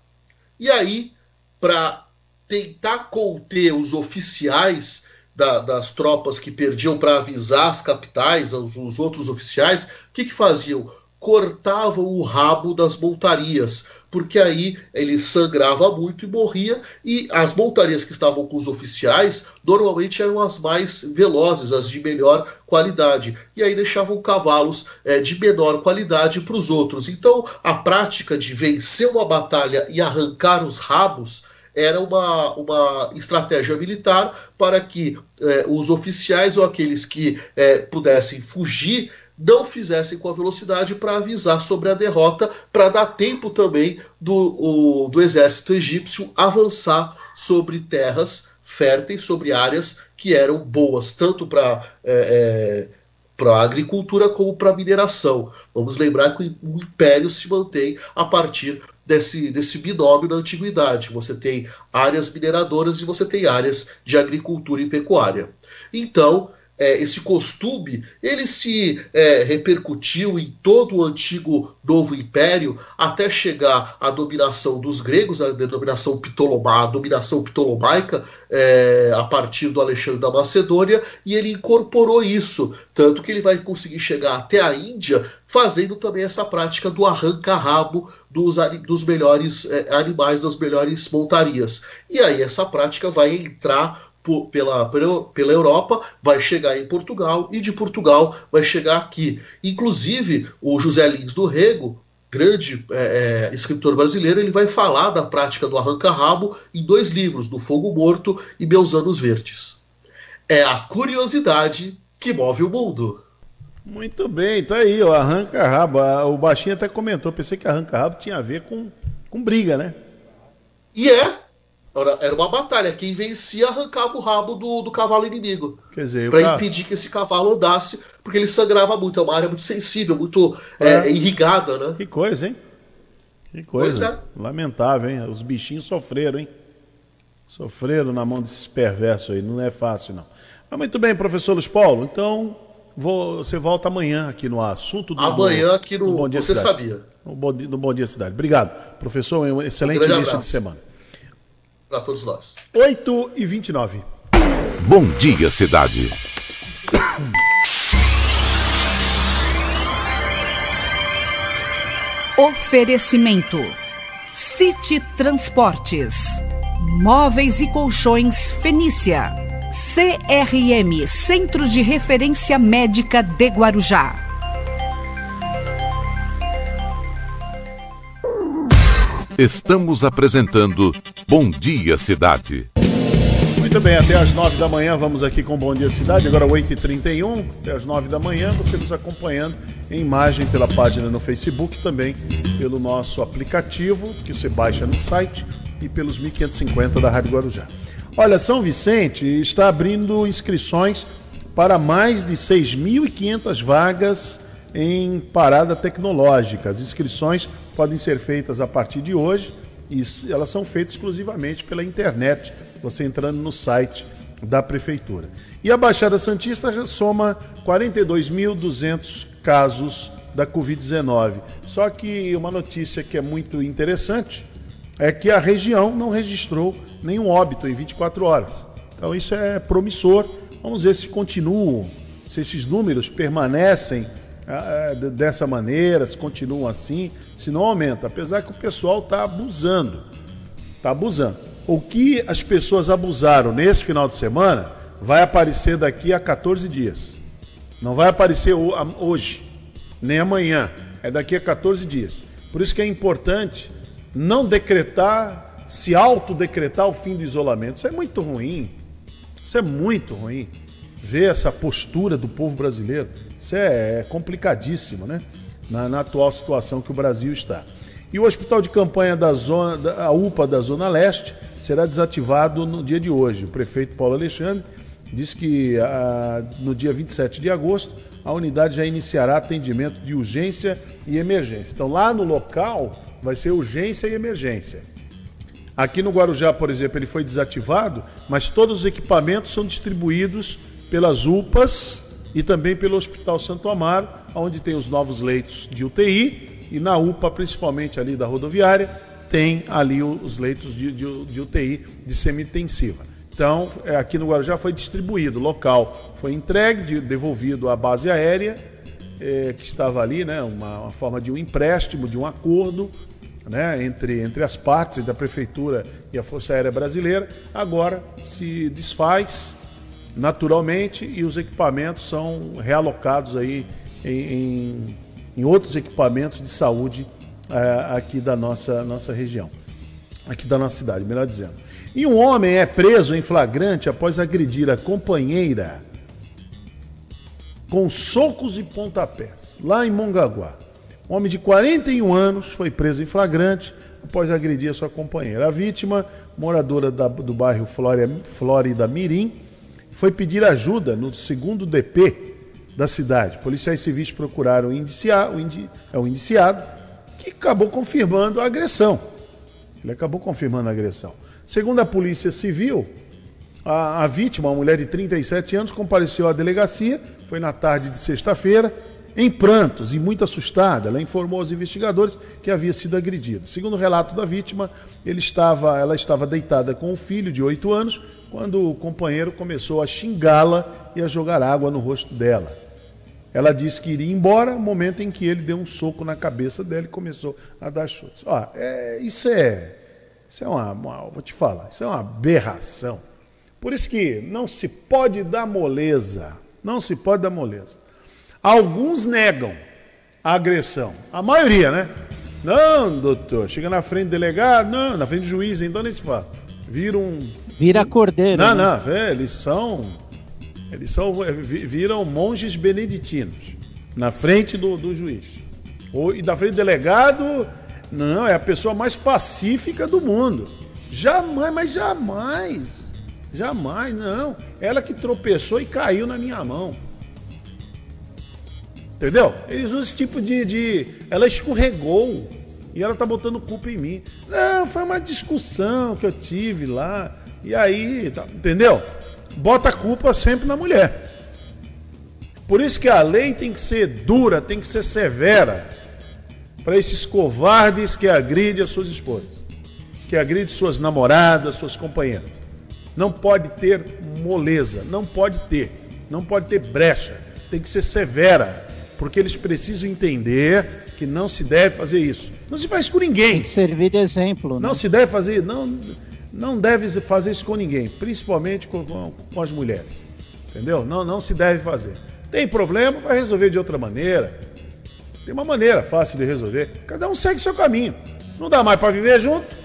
E aí, para tentar conter os oficiais da, das tropas que perdiam para avisar as capitais, os, os outros oficiais, o que, que faziam? Cortavam o rabo das montarias, porque aí ele sangrava muito e morria, e as montarias que estavam com os oficiais normalmente eram as mais velozes, as de melhor qualidade, e aí deixavam cavalos é, de menor qualidade para os outros. Então a prática de vencer uma batalha e arrancar os rabos era uma, uma estratégia militar para que é, os oficiais ou aqueles que é, pudessem fugir não fizessem com a velocidade para avisar sobre a derrota, para dar tempo também do, o, do exército egípcio avançar sobre terras férteis, sobre áreas que eram boas, tanto para é, é, para a agricultura como para a mineração. Vamos lembrar que o império se mantém a partir desse, desse binômio da antiguidade. Você tem áreas mineradoras e você tem áreas de agricultura e pecuária. Então, é, esse costume, ele se é, repercutiu em todo o antigo Novo Império até chegar à dominação dos gregos, a denominação Ptolomá, a dominação ptolomaica é, a partir do Alexandre da Macedônia, e ele incorporou isso, tanto que ele vai conseguir chegar até a Índia fazendo também essa prática do arranca-rabo dos, dos melhores é, animais, das melhores montarias. E aí essa prática vai entrar por, pela, pela Europa, vai chegar em Portugal e de Portugal vai chegar aqui. Inclusive, o José Lins do Rego, grande é, é, escritor brasileiro, ele vai falar da prática do arranca-rabo em dois livros, Do Fogo Morto e Meus Anos Verdes. É a curiosidade que move o mundo. Muito bem, tá aí, o arranca-rabo. O Baixinho até comentou, pensei que arranca-rabo tinha a ver com, com briga, né? E é. Era uma batalha. Quem vencia arrancava o rabo do, do cavalo inimigo. Quer dizer, para impedir que esse cavalo andasse, porque ele sangrava muito. É uma área muito sensível, muito é. É, irrigada, né? Que coisa, hein? Que coisa. É. Lamentável, hein? Os bichinhos sofreram, hein? Sofreram na mão desses perversos aí. Não é fácil, não. Mas muito bem, professor Luiz Paulo. Então, Vou, você volta amanhã aqui no assunto do Amanhã aqui no, no Bom Dia Você Cidade. Sabia. No Bom, Dia, no Bom Dia Cidade. Obrigado. Professor, um excelente um início abraço. de semana. Para todos nós. 8 e 29 Bom Dia Cidade. Oferecimento: City Transportes, Móveis e Colchões Fenícia. CRM Centro de Referência Médica de Guarujá. Estamos apresentando Bom Dia Cidade. Muito bem, até às nove da manhã vamos aqui com Bom Dia Cidade, agora 8h31, até às nove da manhã, você nos acompanhando em imagem pela página no Facebook, também pelo nosso aplicativo, que você baixa no site, e pelos 1550 da Rádio Guarujá. Olha, São Vicente está abrindo inscrições para mais de 6.500 vagas em parada tecnológica. As inscrições podem ser feitas a partir de hoje elas são feitas exclusivamente pela internet, você entrando no site da prefeitura. E a Baixada Santista soma 42.200 casos da Covid-19. Só que uma notícia que é muito interessante é que a região não registrou nenhum óbito em 24 horas. Então isso é promissor. Vamos ver se continuam, se esses números permanecem dessa maneira, se continuam assim, se não aumenta. Apesar que o pessoal está abusando. Está abusando. O que as pessoas abusaram nesse final de semana vai aparecer daqui a 14 dias. Não vai aparecer hoje, nem amanhã. É daqui a 14 dias. Por isso que é importante não decretar, se autodecretar o fim do isolamento. Isso é muito ruim. Isso é muito ruim. Ver essa postura do povo brasileiro. Isso é, é complicadíssimo, né? Na, na, atual situação que o Brasil está. E o hospital de campanha da zona, da, UPA da Zona Leste, será desativado no dia de hoje. O prefeito Paulo Alexandre disse que a, no dia 27 de agosto a unidade já iniciará atendimento de urgência e emergência. Então, lá no local, vai ser urgência e emergência. Aqui no Guarujá, por exemplo, ele foi desativado, mas todos os equipamentos são distribuídos pelas UPAs e também pelo Hospital Santo Amaro, onde tem os novos leitos de UTI e na UPA, principalmente ali da rodoviária, tem ali os leitos de, de, de UTI de semi-intensiva. Então, é, aqui no Guarujá foi distribuído, local foi entregue, devolvido à base aérea é, que estava ali, né, uma, uma, forma de um empréstimo, de um acordo né, entre, entre as partes da Prefeitura e a Força Aérea Brasileira, agora se desfaz naturalmente e os equipamentos são realocados aí em, em, outros equipamentos de saúde é, aqui da nossa, nossa região, aqui da nossa cidade, melhor dizendo. E um homem é preso em flagrante após agredir a companheira com socos e pontapés, lá em Mongaguá. Um homem de 41 anos foi preso em flagrante após agredir a sua companheira. A vítima, moradora da, do bairro Flórida Mirim, foi pedir ajuda no segundo DP da cidade. Policiais civis procuraram indiciar, o, indi, é, o indiciado, que acabou confirmando a agressão. Ele acabou confirmando a agressão. Segundo a Polícia Civil, a, a vítima, uma mulher de 37 anos, compareceu à delegacia, foi na tarde de sexta-feira, em prantos e muito assustada. Ela informou aos investigadores que havia sido agredida. Segundo o relato da vítima, estava, ela estava deitada com o filho de 8 anos quando o companheiro começou a xingá-la e a jogar água no rosto dela. Ela disse que iria embora, momento em que ele deu um soco na cabeça dela e começou a dar chutes. Ó, é, isso é, isso é uma, uma, vou te falar, isso é uma aberração. Por isso que não se pode dar moleza. Não se pode dar moleza. Alguns negam a agressão. A maioria, né? Não, doutor. Chega na frente do delegado, não, na frente do juiz, então nem se fala. Vira um. Vira cordeiro. Não, né? não, é, eles são. Eles são. é, vi- Viram monges beneditinos. Na frente do, do juiz. Ou, e da frente do delegado, não, é a pessoa mais pacífica do mundo. Jamais, mas jamais. Jamais, não. Ela que tropeçou e caiu na minha mão. Entendeu? Eles usam esse tipo de, de. Ela escorregou e ela tá botando culpa em mim. Não, foi uma discussão que eu tive lá. E aí, tá- entendeu? Bota a culpa sempre na mulher. Por isso que a lei tem que ser dura, tem que ser severa para esses covardes que agridem as suas esposas, que agridem suas namoradas, suas companheiras. Não pode ter moleza, não pode ter, não pode ter brecha, tem que ser severa, porque eles precisam entender que não se deve fazer isso. Não se faz com ninguém. Tem que servir de exemplo. né? Não se deve fazer, não, não deve fazer isso com ninguém, principalmente com, com, com as mulheres. Entendeu? Não, não se deve fazer. Tem problema, vai resolver de outra maneira. Tem uma maneira fácil de resolver. Cada um segue seu caminho. Não dá mais para viver junto.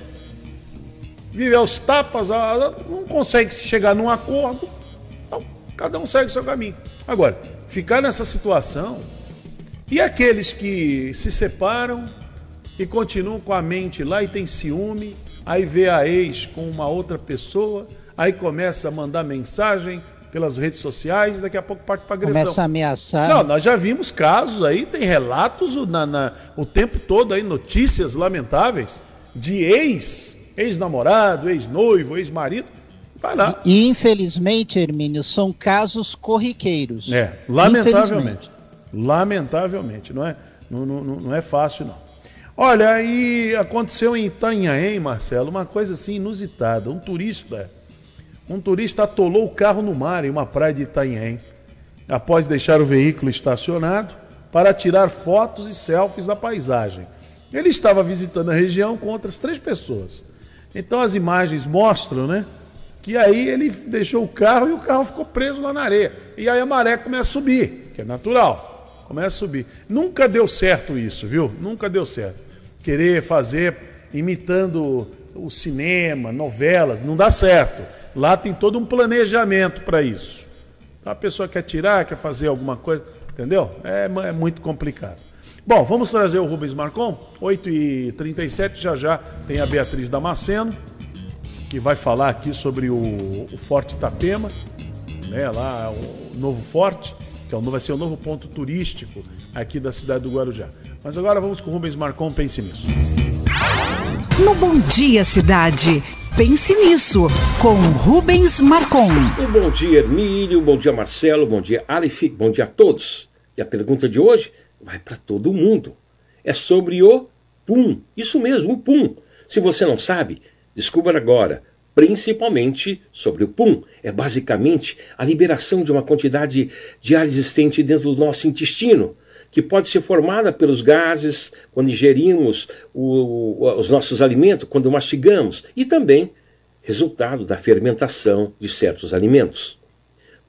Vive aos tapas, não consegue chegar num acordo. Então, cada um segue seu caminho. Agora, ficar nessa situação e aqueles que se separam e continuam com a mente lá e tem ciúme, aí vê a ex com uma outra pessoa, aí começa a mandar mensagem pelas redes sociais e daqui a pouco parte para agressão. Começa a ameaçar. Não, nós já vimos casos aí, tem relatos o- na, na- o tempo todo aí, notícias lamentáveis de ex, ex-namorado, ex-noivo, ex-marido. Vai lá. E infelizmente, Hermínio, são casos corriqueiros. É, lamentavelmente. Lamentavelmente, não é, não, não- não é fácil, não. Olha, aí aconteceu em Itanhaém, Marcelo, uma coisa assim inusitada. Um turista, um turista atolou o carro no mar em uma praia de Itanhaém, após deixar o veículo estacionado para tirar fotos e selfies da paisagem. Ele estava visitando a região com outras três pessoas. Então as imagens mostram, né? Que aí ele deixou o carro e o carro ficou preso lá na areia. E aí a maré começa a subir, que é natural. Começa a subir. Nunca deu certo isso, viu? Nunca deu certo. Querer fazer imitando o cinema, novelas, não dá certo. Lá tem todo um planejamento para isso. A pessoa quer tirar, quer fazer alguma coisa, entendeu? É, é muito complicado. Bom, vamos trazer o Rubens Marcon, 8h37, já já tem a Beatriz Damasceno, que vai falar aqui sobre o, o Forte Itapema, né, lá o novo forte, que é o- vai ser o novo ponto turístico aqui da cidade do Guarujá. Mas agora vamos com o Rubens Marcon, pense nisso. No Bom Dia Cidade. Pense nisso, com Rubens Marcon. Um bom dia, Hermílio, bom dia, Marcelo, bom dia, Aleph, bom dia a todos. E a pergunta de hoje vai para todo mundo. É sobre o PUM. Isso mesmo, o PUM. Se você não sabe, descubra agora, principalmente sobre o PUM. É basicamente a liberação de uma quantidade de ar existente dentro do nosso intestino, que pode ser formada pelos gases quando ingerimos o- os nossos alimentos, quando mastigamos, e também resultado da fermentação de certos alimentos.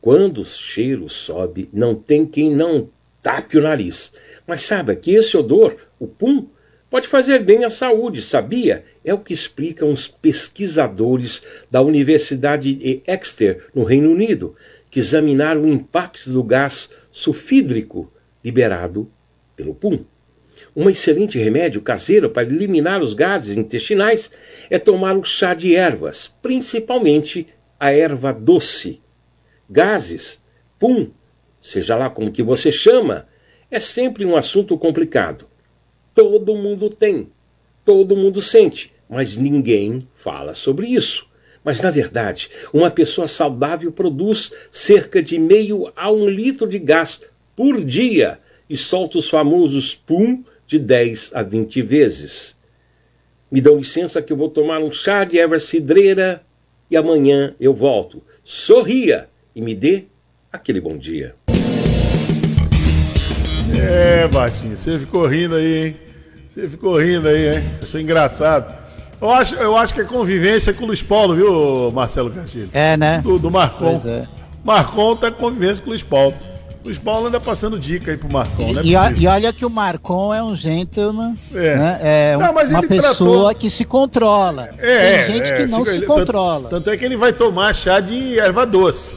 Quando o cheiro sobe, não tem quem não tape o nariz. Mas saiba que esse odor, o pum, pode fazer bem à saúde, sabia? É o que explicam os pesquisadores da Universidade de Exeter, no Reino Unido, que examinaram o impacto do gás sulfídrico liberado pelo pum. Um excelente remédio caseiro para eliminar os gases intestinais é tomar o chá de ervas, principalmente a erva doce. Gases, pum, seja lá como que você chama, é sempre um assunto complicado. Todo mundo tem, todo mundo sente, mas ninguém fala sobre isso. Mas, na verdade, uma pessoa saudável produz cerca de meio a um litro de gás por dia e solta os famosos pum de 10 a 20 vezes. Me dão licença que eu vou tomar um chá de erva cidreira e amanhã eu volto. Sorria e me dê aquele bom dia. É, Batinho, você ficou rindo aí, hein? Você ficou rindo aí, hein? Achou engraçado. Eu acho, eu acho que é convivência com o Luiz Paulo, viu, Marcelo Castilho? É, né? Do, do Marcon. Pois é. Marcon tá convivência com o Luiz Paulo. O Luiz Paulo anda passando dica aí pro Marcon, né? E, e, olha que o Marcon é um gentleman, É. né? É Não, um- uma pessoa tratou- que se controla. É, Tem gente é, que não se- se controla. Tanto, tanto é que ele vai tomar chá de erva doce.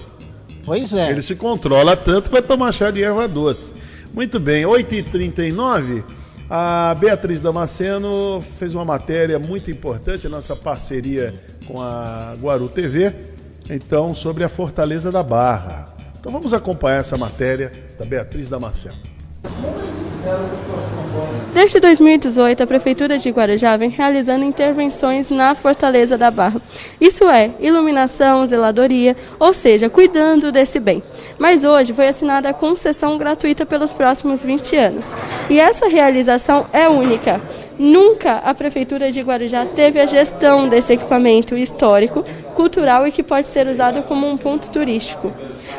Pois é. Ele se controla tanto que vai tomar chá de erva doce. Muito bem, 8h39, a Beatriz Damasceno fez uma matéria muito importante, nossa parceria com a Guaru TV, então, sobre a Fortaleza da Barra. Então vamos acompanhar essa matéria da Beatriz Damasceno. Desde 2018, a Prefeitura de Guarujá vem realizando intervenções na Fortaleza da Barra. Isso é, iluminação, zeladoria, ou seja, cuidando desse bem. Mas hoje foi assinada a concessão gratuita pelos próximos 20 anos. E essa realização é única. Nunca a Prefeitura de Guarujá teve a gestão desse equipamento histórico, cultural e que pode ser usado como um ponto turístico.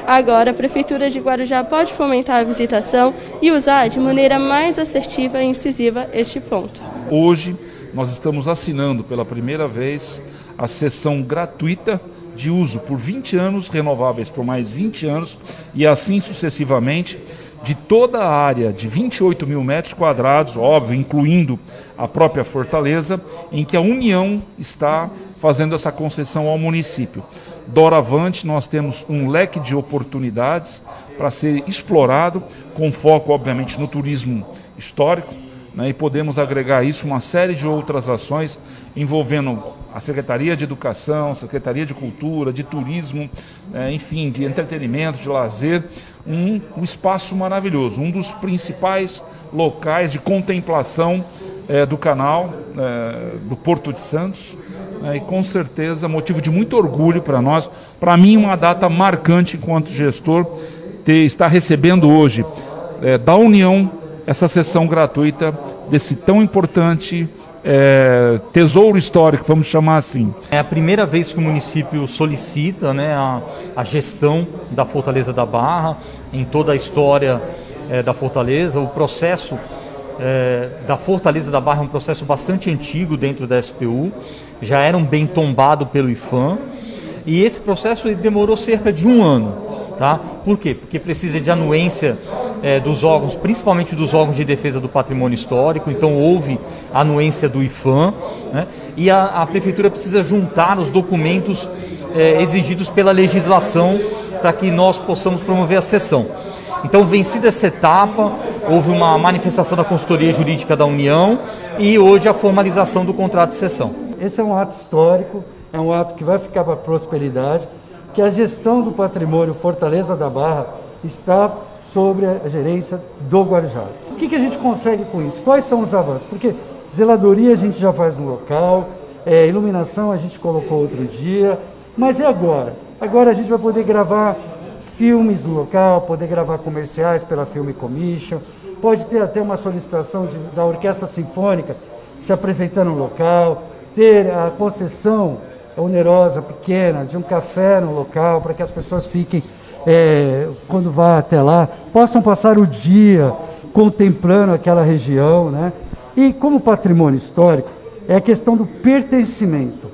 Agora, a Prefeitura de Guarujá pode fomentar a visitação e usar de maneira mais assertiva e incisiva este ponto. Hoje nós estamos assinando pela primeira vez a sessão gratuita de uso por 20 anos, renováveis por mais 20 anos e assim sucessivamente, de toda a área de 28 mil metros quadrados, óbvio, incluindo a própria fortaleza, em que a União está fazendo essa concessão ao município. Doravante, nós temos um leque de oportunidades para ser explorado, com foco, obviamente, no turismo histórico, né, e podemos agregar isso uma série de outras ações envolvendo a Secretaria de Educação, Secretaria de Cultura, de Turismo, eh, enfim, de entretenimento, de lazer, um, um espaço maravilhoso, um dos principais locais de contemplação eh, do canal eh, do Porto de Santos, né, e com certeza motivo de muito orgulho para nós, para mim uma data marcante enquanto gestor, ter, estar recebendo hoje eh, da União essa sessão gratuita desse tão importante eh, tesouro histórico, vamos chamar assim. É a primeira vez que o município solicita né, a, a gestão da Fortaleza da Barra, em toda a história eh, da Fortaleza. O processo eh, da Fortaleza da Barra é um processo bastante antigo dentro da SPU, já era um bem tombado pelo IFAM, e esse processo demorou cerca de um ano. Tá? Por quê? Porque precisa de anuência eh, dos órgãos, principalmente dos órgãos de defesa do patrimônio histórico, então houve anuência do IFAM, né? e a, a prefeitura precisa juntar os documentos eh, exigidos pela legislação para que nós possamos promover a sessão. Então, vencida essa etapa, houve uma manifestação da consultoria jurídica da União e hoje a formalização do contrato de sessão. Esse é um ato histórico, é um ato que vai ficar para a prosperidade, que a gestão do patrimônio Fortaleza da Barra está sobre a gerência do Guarujá. O que, que a gente consegue com isso? Quais são os avanços? Porque zeladoria a gente já faz no local, é, iluminação a gente colocou outro dia, mas e agora? Agora a gente vai poder gravar filmes no local, poder gravar comerciais pela Film Commission, pode ter até uma solicitação de- da Orquestra Sinfônica se apresentando no local, ter a concessão onerosa, pequena, de um café no local, para que as pessoas fiquem, é, quando vá até lá, possam passar o dia contemplando aquela região. Né? E como patrimônio histórico, é a questão do pertencimento.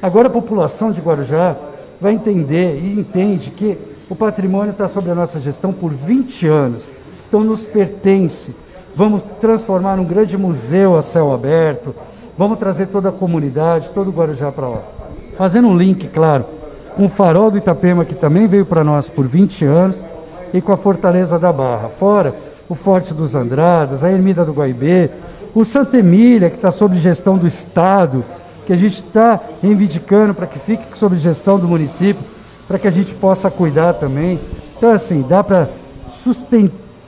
Agora a população de Guarujá vai entender e entende que o patrimônio está sob a nossa gestão por 20 anos, então nos pertence. Vamos transformar num grande museu a céu aberto, vamos trazer toda a comunidade, todo o Guarujá para lá. Fazendo um link, claro, com o Farol do Itapema, que também veio para nós por 20 anos, e com a Fortaleza da Barra. Fora o Forte dos Andradas, a Ermida do Guaibê, o Santa Emília, que está sob gestão do Estado, que a gente está reivindicando para que fique sob gestão do município, para que a gente possa cuidar também. Então, assim, dá para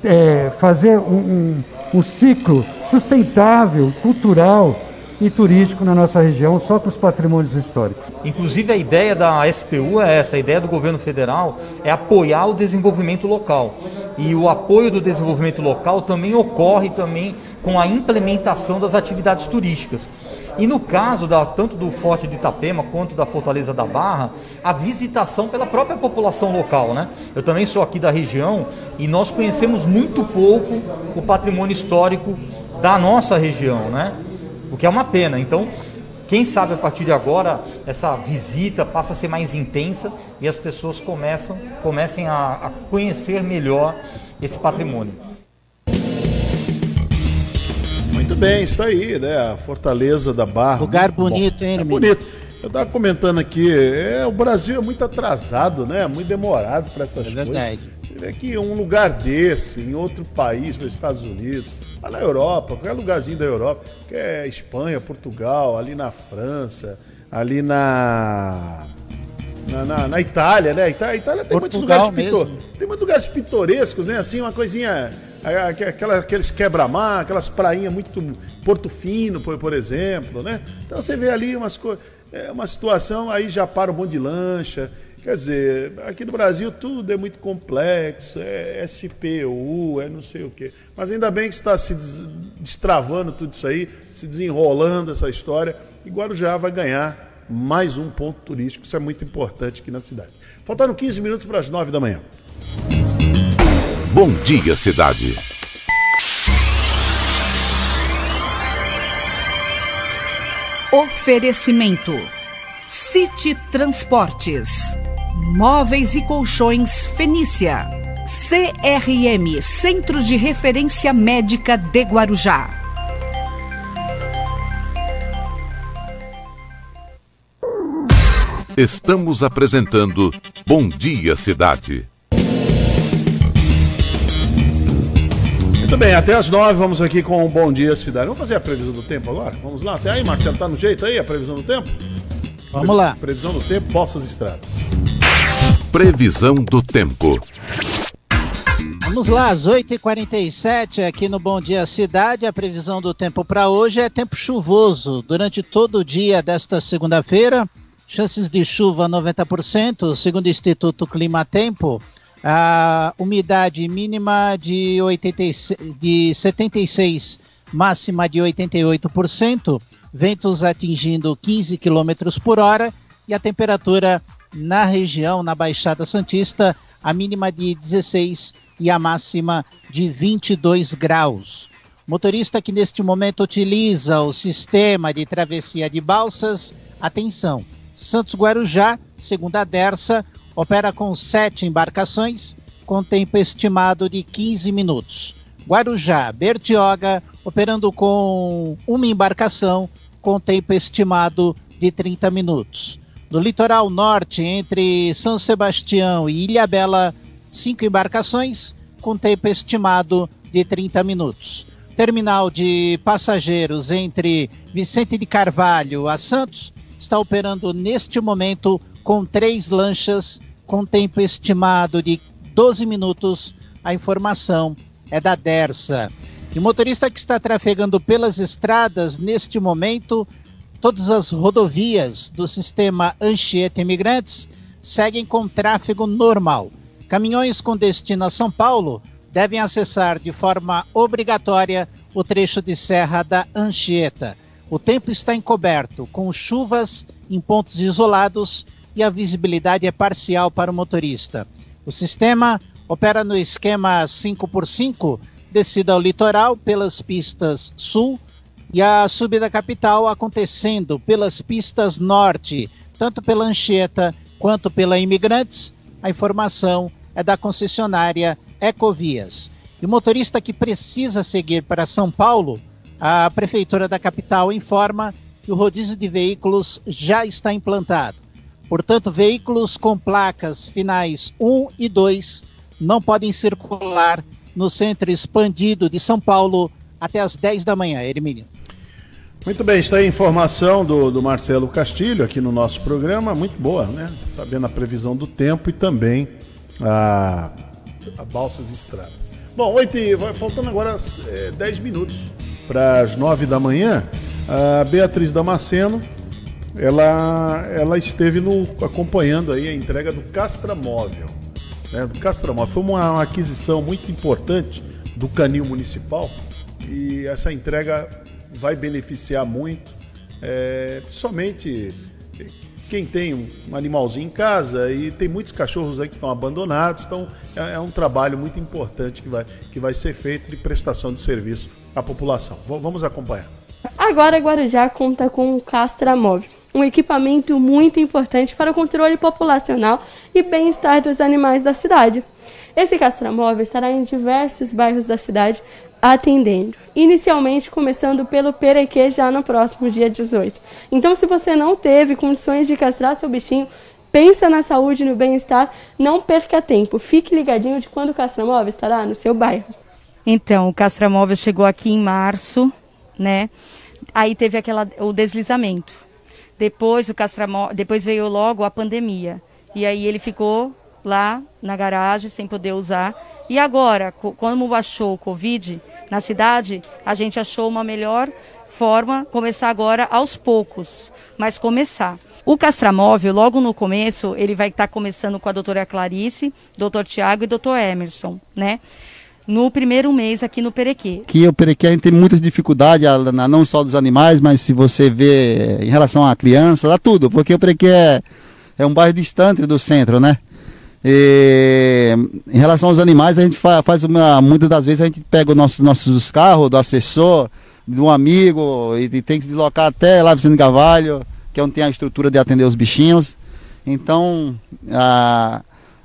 é, fazer um, um, um ciclo sustentável, cultural e turístico na nossa região, só com os patrimônios históricos. Inclusive a ideia da SPU é essa, a ideia do governo federal é apoiar o desenvolvimento local. E o apoio do desenvolvimento local também ocorre também com a implementação das atividades turísticas. E no caso da, tanto do Forte de Itapema quanto da Fortaleza da Barra, a visitação pela própria população local. Né? Eu também sou aqui da região e nós conhecemos muito pouco o patrimônio histórico da nossa região, né? O que é uma pena. Então, Quem sabe a partir de agora essa visita passa a ser mais intensa e as pessoas começam, comecem a, a conhecer melhor esse patrimônio. Muito bem, isso aí, né? A Fortaleza da Barra. Lugar bonito, bom. hein, É bonito. Eu estava comentando aqui, é, o Brasil é muito atrasado, né? Muito demorado para essas É coisas. verdade. Você vê que um lugar desse, em outro país, nos Estados Unidos, lá na Europa, qualquer lugarzinho da Europa, que é Espanha, Portugal, ali na França, ali na. Na, na- na Itália, né? A Itália, a Itália tem muitos lugares pitor... tem muitos lugares pitorescos, né? Assim, uma coisinha. Aquela, aqueles quebra-mar, aquelas prainhas muito. Porto Fino, por, por exemplo, né? Então você vê ali umas coisas. É uma situação, aí já para o bonde de lancha. Quer dizer, aqui no Brasil tudo é muito complexo, é SPU, é não sei o quê. Mas ainda bem que está se des- destravando tudo isso aí, se desenrolando essa história, e Guarujá vai ganhar mais um ponto turístico. Isso é muito importante aqui na cidade. Faltaram 15 minutos para as 9 da manhã. Bom dia, cidade. Oferecimento: City Transportes, Móveis e Colchões Fenícia, CRM Centro de Referência Médica de Guarujá. Estamos apresentando Bom Dia, Cidade. Muito bem, até as 9 vamos aqui com o Bom Dia Cidade. Vamos fazer a previsão do tempo agora? Vamos lá, até aí, Marcelo, tá no jeito aí a previsão do tempo? Vamos lá. Previsão do tempo, Poças Estradas. Previsão do tempo. Vamos lá, às 8h47 aqui no Bom Dia Cidade. A previsão do tempo para hoje é tempo chuvoso durante todo o dia desta segunda-feira. Chances de chuva 90%, segundo o Instituto Clima Tempo. A umidade mínima de, 86, de 76, máxima de 88%. Ventos atingindo 15 km por hora. E a temperatura na região, na Baixada Santista, a mínima de 16 e a máxima de 22 graus. Motorista que neste momento utiliza o sistema de travessia de balsas, atenção. Santos Guarujá, segundo a Dersa, opera com sete embarcações, com tempo estimado de 15 minutos. Guarujá, Bertioga, operando com uma embarcação, com tempo estimado de 30 minutos. No litoral norte, entre São Sebastião e Ilhabela, cinco embarcações, com tempo estimado de 30 minutos. Terminal de passageiros entre Vicente de Carvalho a Santos está operando neste momento com três lanchas, com tempo estimado de 12 minutos. A informação é da Dersa. E o motorista que está trafegando pelas estradas neste momento, todas as rodovias do sistema Anchieta Imigrantes seguem com tráfego normal. Caminhões com destino a São Paulo devem acessar de forma obrigatória o trecho de serra da Anchieta. O tempo está encoberto, com chuvas em pontos isolados e a visibilidade é parcial para o motorista. O sistema opera no esquema 5x5, descida ao litoral pelas pistas sul e a subida capital acontecendo pelas pistas norte, tanto pela Anchieta quanto pela Imigrantes. A informação é da concessionária Ecovias. E o motorista que precisa seguir para São Paulo, a Prefeitura da capital informa que o rodízio de veículos já está implantado. Portanto, veículos com placas finais 1 e 2 não podem circular no centro expandido de São Paulo até às 10 da manhã, Hermínio. Muito bem, está aí a informação do, do Marcelo Castilho aqui no nosso programa, muito boa, né? Sabendo a previsão do tempo e também a, a balsas e estradas. Bom, 8 e, vai faltando agora é, 10 minutos para as 9 da manhã. A Beatriz Damasceno, ela, ela esteve no, acompanhando aí a entrega do Castramóvel. Né, do Castramóvel. Foi uma, uma aquisição muito importante do Canil Municipal e essa entrega vai beneficiar muito, é, principalmente quem tem um, animalzinho em casa e tem muitos cachorros aí que estão abandonados, então é, é um trabalho muito importante que vai, que vai ser feito de prestação de serviço à população. V- vamos acompanhar. Agora Guarujá conta com o Castramóvel, um equipamento muito importante para o controle populacional e bem-estar dos animais da cidade. Esse castramóvel estará em diversos bairros da cidade atendendo. Inicialmente começando pelo Perequê já no próximo dia 18. Então, se você não teve condições de castrar seu bichinho, pensa na saúde e no bem-estar, não perca tempo. Fique ligadinho de quando o castramóvel estará no seu bairro. Então, o castramóvel chegou aqui em março, né? Aí teve aquela o deslizamento. Depois o castramóvel, depois veio logo a pandemia. E aí ele ficou lá na garagem sem poder usar. E agora, quando baixou o Covid na cidade, a gente achou uma melhor forma começar agora aos poucos, mas começar. O castramóvel, logo no começo, ele vai estar começando com a doutora Clarice, doutor Tiago e doutor Emerson, né? No primeiro mês aqui no Perequê. Aqui o Perequê a gente tem muitas dificuldades, não só dos animais, mas se você vê em relação à criança, dá tudo, porque o Perequê é, é um bairro distante do centro, né? E, em relação aos animais, a gente faz uma. Muitas das vezes a gente pega os nossos, nossos carros, do assessor, de um amigo, e, e tem que se deslocar até lá Vicente Gavalho, que é onde tem a estrutura de atender os bichinhos. Então, a,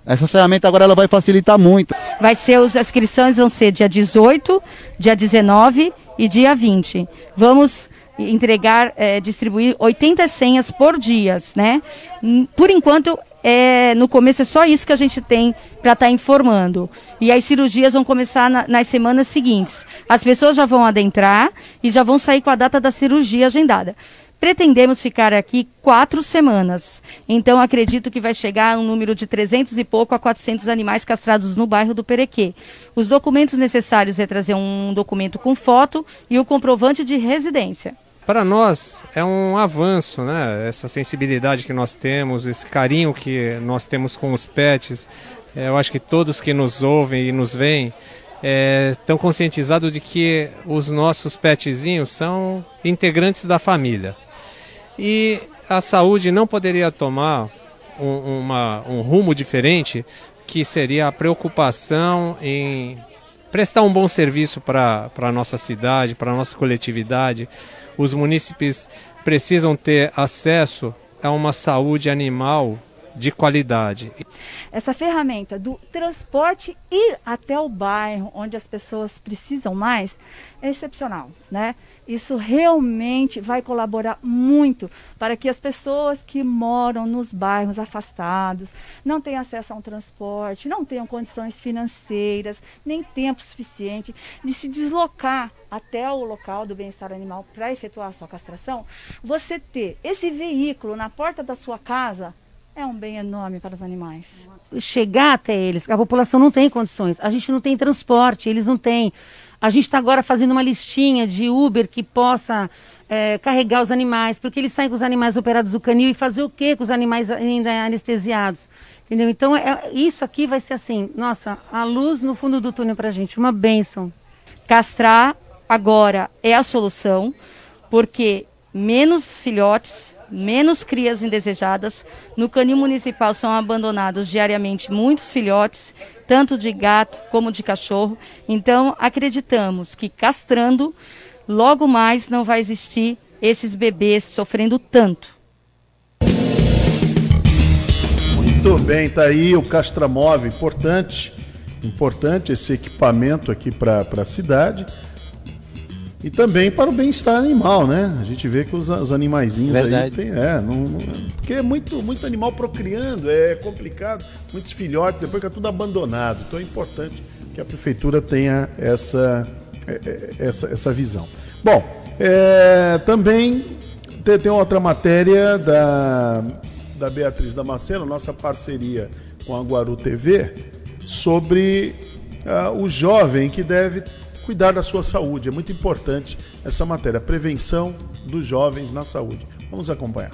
essa ferramenta agora ela vai facilitar muito. Vai ser, as inscrições vão ser dia 18, dia 19 e dia 20. Vamos entregar, é, distribuir 80 senhas por dia, né? Por enquanto, é, no começo é só isso que a gente tem para estar tá informando. E as cirurgias vão começar na, nas semanas seguintes. As pessoas já vão adentrar e já vão sair com a data da cirurgia agendada. Pretendemos ficar aqui quatro semanas. Então, acredito que vai chegar a um número de 300 e pouco a 400 animais castrados no bairro do Perequê. Os documentos necessários é trazer um documento com foto e o comprovante de residência. Para nós é um avanço, né? Essa sensibilidade que nós temos, esse carinho que nós temos com os pets. É, eu acho que todos que nos ouvem e nos veem é, estão conscientizados de que os nossos petzinhos são integrantes da família. E a saúde não poderia tomar um, uma, um rumo diferente, que seria a preocupação em prestar um bom serviço para a nossa cidade, para a nossa coletividade, os munícipes precisam ter acesso a uma saúde animal de qualidade. Essa ferramenta do transporte ir até o bairro onde as pessoas precisam mais é excepcional, né? Isso realmente vai colaborar muito para que as pessoas que moram nos bairros afastados, não tenham acesso a um transporte, não tenham condições financeiras, nem tempo suficiente de se deslocar até o local do bem-estar animal para efetuar a sua castração, você ter esse veículo na porta da sua casa é um bem enorme para os animais. Chegar até eles, a população não tem condições, a gente não tem transporte, eles não têm. A gente está agora fazendo uma listinha de Uber que possa é, carregar os animais, porque eles saem com os animais operados do canil e fazer o que com os animais ainda anestesiados? Entendeu? Então, é, isso aqui vai ser assim, nossa, a luz no fundo do túnel para a gente, uma bênção. Castrar agora é a solução, porque menos filhotes, menos crias indesejadas. No canil municipal são abandonados diariamente muitos filhotes, tanto de gato como de cachorro. Então, acreditamos que castrando, logo mais não vai existir esses bebês sofrendo tanto. Muito bem, tá aí o castramóvel, importante, importante esse equipamento aqui para a cidade. E também para o bem-estar animal, né? A gente vê que os, os animaizinhos Verdade. aí tem, é, não, não, porque é muito, muito animal procriando, é complicado, muitos filhotes, depois fica tudo abandonado. Então é importante que a prefeitura tenha essa, é, é, essa, essa visão. Bom, é, também tem, tem, outra matéria da, da Beatriz Damasceno, nossa parceria com a Guaru TV, sobre uh, o jovem que deve cuidar da sua saúde. É muito importante essa matéria, prevenção dos jovens na saúde. Vamos acompanhar.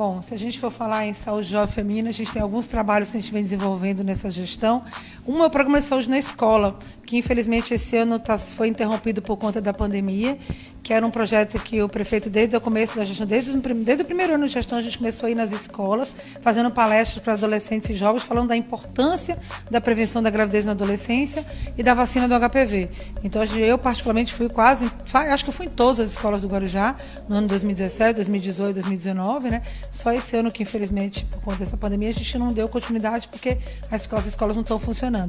Bom, se a gente for falar em saúde jovem feminina, a gente tem alguns trabalhos que a gente vem desenvolvendo nessa gestão. Um é o programa de saúde na escola, que infelizmente esse ano tá, foi interrompido por conta da pandemia. que era um projeto que o prefeito, desde o começo da gestão, desde desde o primeiro ano de gestão, a gente começou a ir nas escolas, fazendo palestras para adolescentes e jovens, falando da importância da prevenção da gravidez na adolescência e da vacina do HPV. Então, eu, particularmente, fui quase, acho que fui em todas as escolas do Guarujá, no ano 2017, 2018, 2019, né? Só esse ano que, infelizmente, por conta dessa pandemia, a gente não deu continuidade, porque as escolas, as escolas não estão funcionando.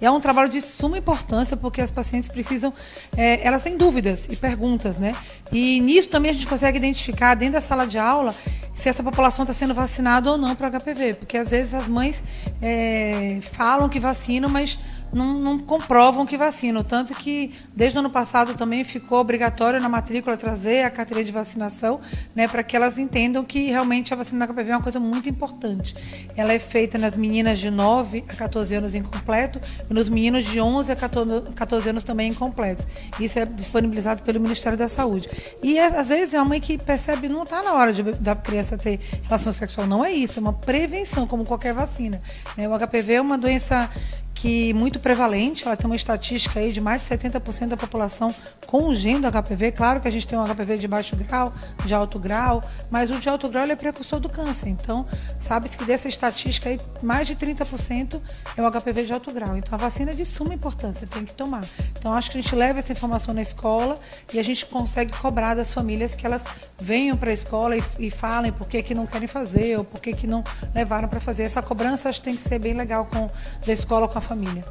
E é um trabalho de suma importância, porque as pacientes precisam, é, elas têm dúvidas e perguntas, né? E nisso também a gente consegue identificar, dentro da sala de aula, se essa população está sendo vacinada ou não para HPV, porque às vezes as mães é, falam que vacinam, mas não, não comprovam que vacinam. Tanto que, desde o ano passado, também ficou obrigatório na matrícula trazer a carteira de vacinação, né, para que elas entendam que realmente a vacina da HPV é uma coisa muito importante. Ela é feita nas meninas de 9 a 14 anos incompleto e nos meninos de 11 a 14 14 anos também incompletos. Isso é disponibilizado pelo Ministério da Saúde. E às vezes é uma mãe que percebe não está na hora de, da criança ter relação sexual. Não é isso, é uma prevenção, como qualquer vacina. né? O HPV é uma doença que muito prevalente, ela tem uma estatística aí de mais de 70% da população com o gene do HPV. Claro que a gente tem um HPV de baixo grau, de alto grau, mas o de alto grau é precursor do câncer. Então, sabe-se que dessa estatística aí, mais de 30% é o HPV de alto grau. Então, a vacina é de suma importância, tem que tomar. Então, acho que a gente leva essa informação na escola e a gente consegue cobrar das famílias que elas venham para a escola e, e falem por que, que não querem fazer ou por que, que não levaram para fazer. Essa cobrança acho que tem que ser bem legal com, da escola com a família.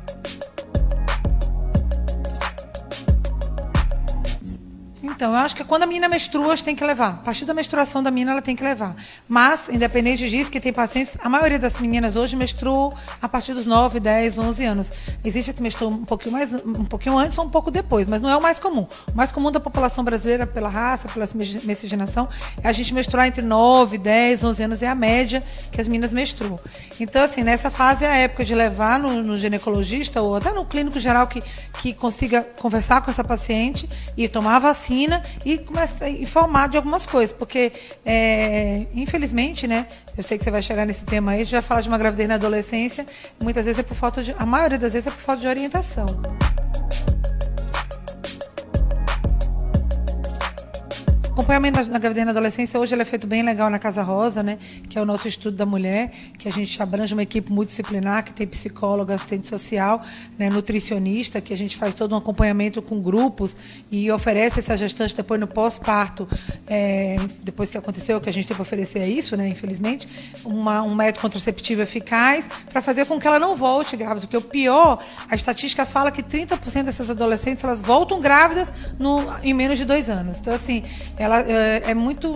Então, eu acho que quando a menina menstrua, tem que levar. A partir da menstruação da menina, ela tem que levar. Mas, independente disso, que tem pacientes, a maioria das meninas hoje menstruam a partir dos 9, 10, 11 anos. Existe a que menstrua um pouquinho, mais, um pouquinho antes ou um pouco depois, mas não é o mais comum. O mais comum da população brasileira, pela raça, pela miscigenação, é a gente menstruar entre 9, 10, 11 anos, é a média que as meninas menstruam. Então, assim, nessa fase é a época de levar no, no ginecologista ou até no clínico geral que, que consiga conversar com essa paciente e tomar a e começar a informar de algumas coisas, porque é, infelizmente, né, eu sei que você vai chegar nesse tema aí, vai falar de uma gravidez na adolescência, muitas vezes é por falta de, a maioria das vezes é por falta de orientação. Acompanhamento na gravidez na adolescência hoje ele é feito bem legal na Casa Rosa, né? Que é o nosso estudo da mulher, que a gente abrange uma equipe multidisciplinar, que tem psicóloga, assistente social, né, nutricionista, que a gente faz todo um acompanhamento com grupos e oferece essa gestante depois no pós-parto, é, depois que aconteceu, que a gente tem para oferecer é isso, né? Infelizmente, uma, um método contraceptivo eficaz para fazer com que ela não volte grávida, porque o pior, a estatística fala que 30% dessas adolescentes elas voltam grávidas no, em menos de dois anos. Então, assim, ela é, é muito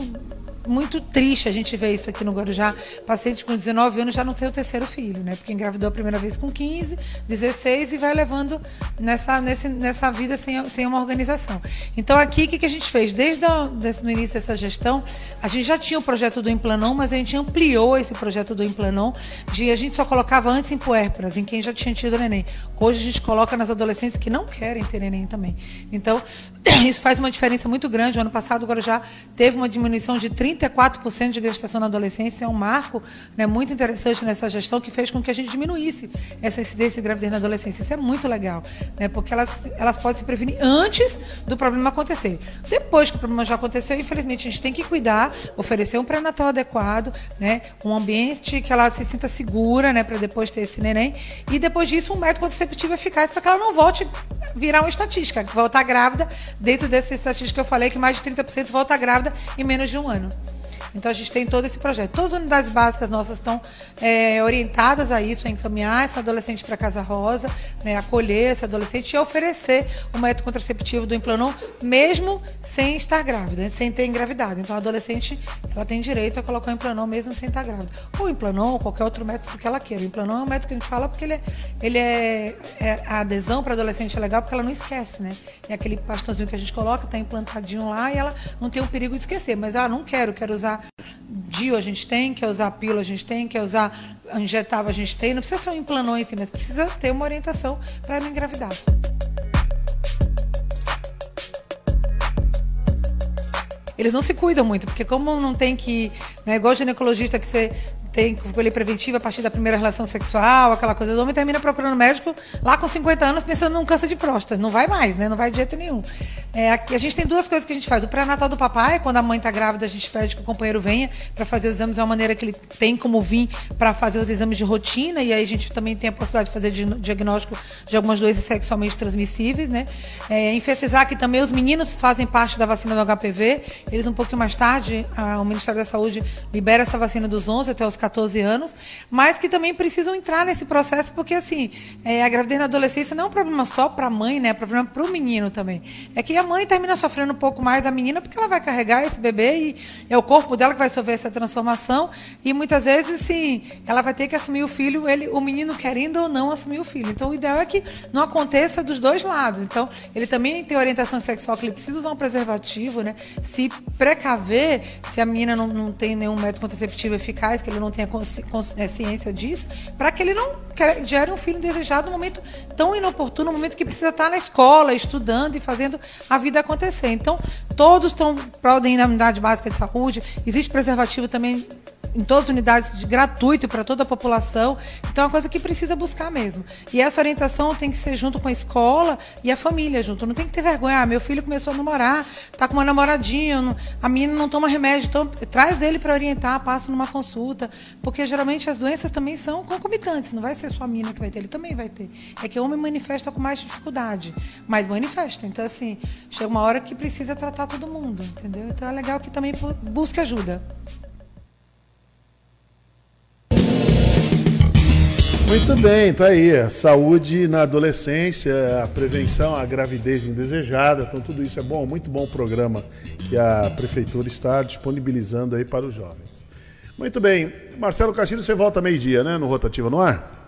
muito triste a gente ver isso aqui no Guarujá. Pacientes com 19 anos já não tem o terceiro filho, né? Porque engravidou a primeira vez com 15, 16 e vai levando nessa, nesse, nessa vida sem, sem uma organização. Então, aqui, o que, que a gente fez? Desde o início dessa gestão, a gente já tinha o projeto do Implanon, mas a gente ampliou esse projeto do Implanon. De, a gente só colocava antes em puérperas, em quem já tinha tido neném. Hoje a gente coloca nas adolescentes que não querem ter neném também. Então, isso faz uma diferença muito grande. O ano passado, o Guarujá teve uma diminuição de 30 34% de gestação na adolescência é um marco né, muito interessante nessa gestão que fez com que a gente diminuísse essa incidência de gravidez na adolescência. Isso é muito legal, né, porque elas, elas podem se prevenir antes do problema acontecer. Depois que o problema já aconteceu, infelizmente, a gente tem que cuidar, oferecer um pré-natal adequado, né, um ambiente que ela se sinta segura né, para depois ter esse neném. E depois disso, um método contraceptivo eficaz para que ela não volte a virar uma estatística, voltar grávida dentro dessa estatística que eu falei, que mais de 30% volta grávida em menos de um ano. Então a gente tem todo esse projeto. Todas as unidades básicas nossas estão é, orientadas a isso, a encaminhar essa adolescente para Casa Rosa, né, acolher essa adolescente e oferecer o método contraceptivo do Implanon, mesmo sem estar grávida, sem ter engravidado. Então a adolescente ela tem direito a colocar o Implanon mesmo sem estar grávida. Ou Implanon ou qualquer outro método que ela queira. O Implanon é um método que a gente fala porque ele é, ele é, é a adesão para adolescente é legal porque ela não esquece, né? É aquele pastãozinho que a gente coloca, está implantadinho lá e ela não tem o perigo de esquecer. Mas ah, não quero, quero usar DIU a gente tem, quer usar pílula a gente tem, quer usar injetável a gente tem. Não precisa ser um implanon em si, mas precisa ter uma orientação para não engravidar. Eles não se cuidam muito, porque como não tem que, né, igual ginecologista que você tem colher preventiva a partir da primeira relação sexual, aquela coisa. O homem termina procurando médico lá com 50 anos pensando num câncer de próstata. Não vai mais, né? Não vai de jeito nenhum. É, aqui a gente tem duas coisas que a gente faz. O pré-natal do papai, quando a mãe está grávida, a gente pede que o companheiro venha para fazer os exames de uma maneira que ele tem como vir para fazer os exames de rotina. E aí a gente também tem a possibilidade de fazer diagnóstico de algumas doenças sexualmente transmissíveis, né? É, enfatizar que também os meninos fazem parte da vacina do HPV. Eles um pouquinho mais tarde, a, o Ministério da Saúde libera essa vacina dos 11 até os 14 anos, mas que também precisam entrar nesse processo, porque assim, é, a gravidez na adolescência não é um problema só para a mãe, né? É um problema para o menino também. É que a mãe termina sofrendo um pouco mais a menina, porque ela vai carregar esse bebê e é o corpo dela que vai sofrer essa transformação. E muitas vezes, sim, ela vai ter que assumir o filho, ele, o menino querendo ou não assumir o filho. Então, o ideal é que não aconteça dos dois lados. Então, ele também tem orientação sexual que ele precisa usar um preservativo, né? Se precaver, se a menina não, não tem nenhum método contraceptivo eficaz, que ele não tenha é, ciência disso, para que ele não gere um filho desejado no momento tão inoportuno, no momento que precisa estar na escola, estudando e fazendo a vida acontecer. Então, todos estão ir na unidade básica de saúde. Existe preservativo também em todas as unidades de gratuito para toda a população. Então é uma coisa que precisa buscar mesmo. E essa orientação tem que ser junto com a escola e a família junto. Não tem que ter vergonha. Ah, meu filho começou a namorar, tá com uma namoradinha, não, a menina não toma remédio, então traz ele para orientar, passa numa consulta, porque geralmente as doenças também são concomitantes. Não vai ser só a menina que vai ter, ele também vai ter. É que o homem manifesta com mais dificuldade, mas manifesta. Então assim, chega uma hora que precisa tratar todo mundo, entendeu? Então é legal que também busque ajuda. Muito bem, tá aí. Saúde na adolescência, a prevenção à gravidez indesejada. Então, tudo isso é bom, muito bom programa que a prefeitura está disponibilizando aí para os jovens. Muito bem. Marcelo Castilho, você volta meio-dia, né? No Rotativa no Ar?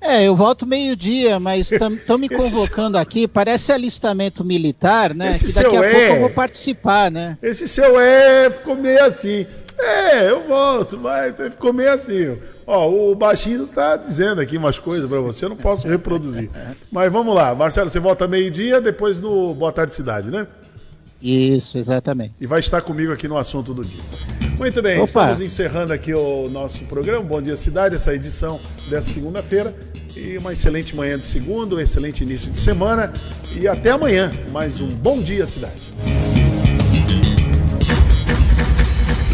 É, eu volto meio-dia, mas estão me convocando aqui, parece alistamento militar, né? Esse que daqui a é... pouco eu vou participar, né? Esse seu é ficou meio assim. É, eu volto, mas ficou meio assim. Ó, o baixinho tá dizendo aqui umas coisas para você, eu não posso reproduzir. Mas vamos lá, Marcelo, você volta meio-dia, depois no Boa Tarde Cidade, né? Isso, exatamente. E vai estar comigo aqui no assunto do dia. Muito bem, Opa. estamos encerrando aqui o nosso programa. Bom dia, cidade, essa edição dessa segunda-feira. E uma excelente manhã de segunda, um excelente início de semana. E até amanhã, mais um Bom Dia Cidade.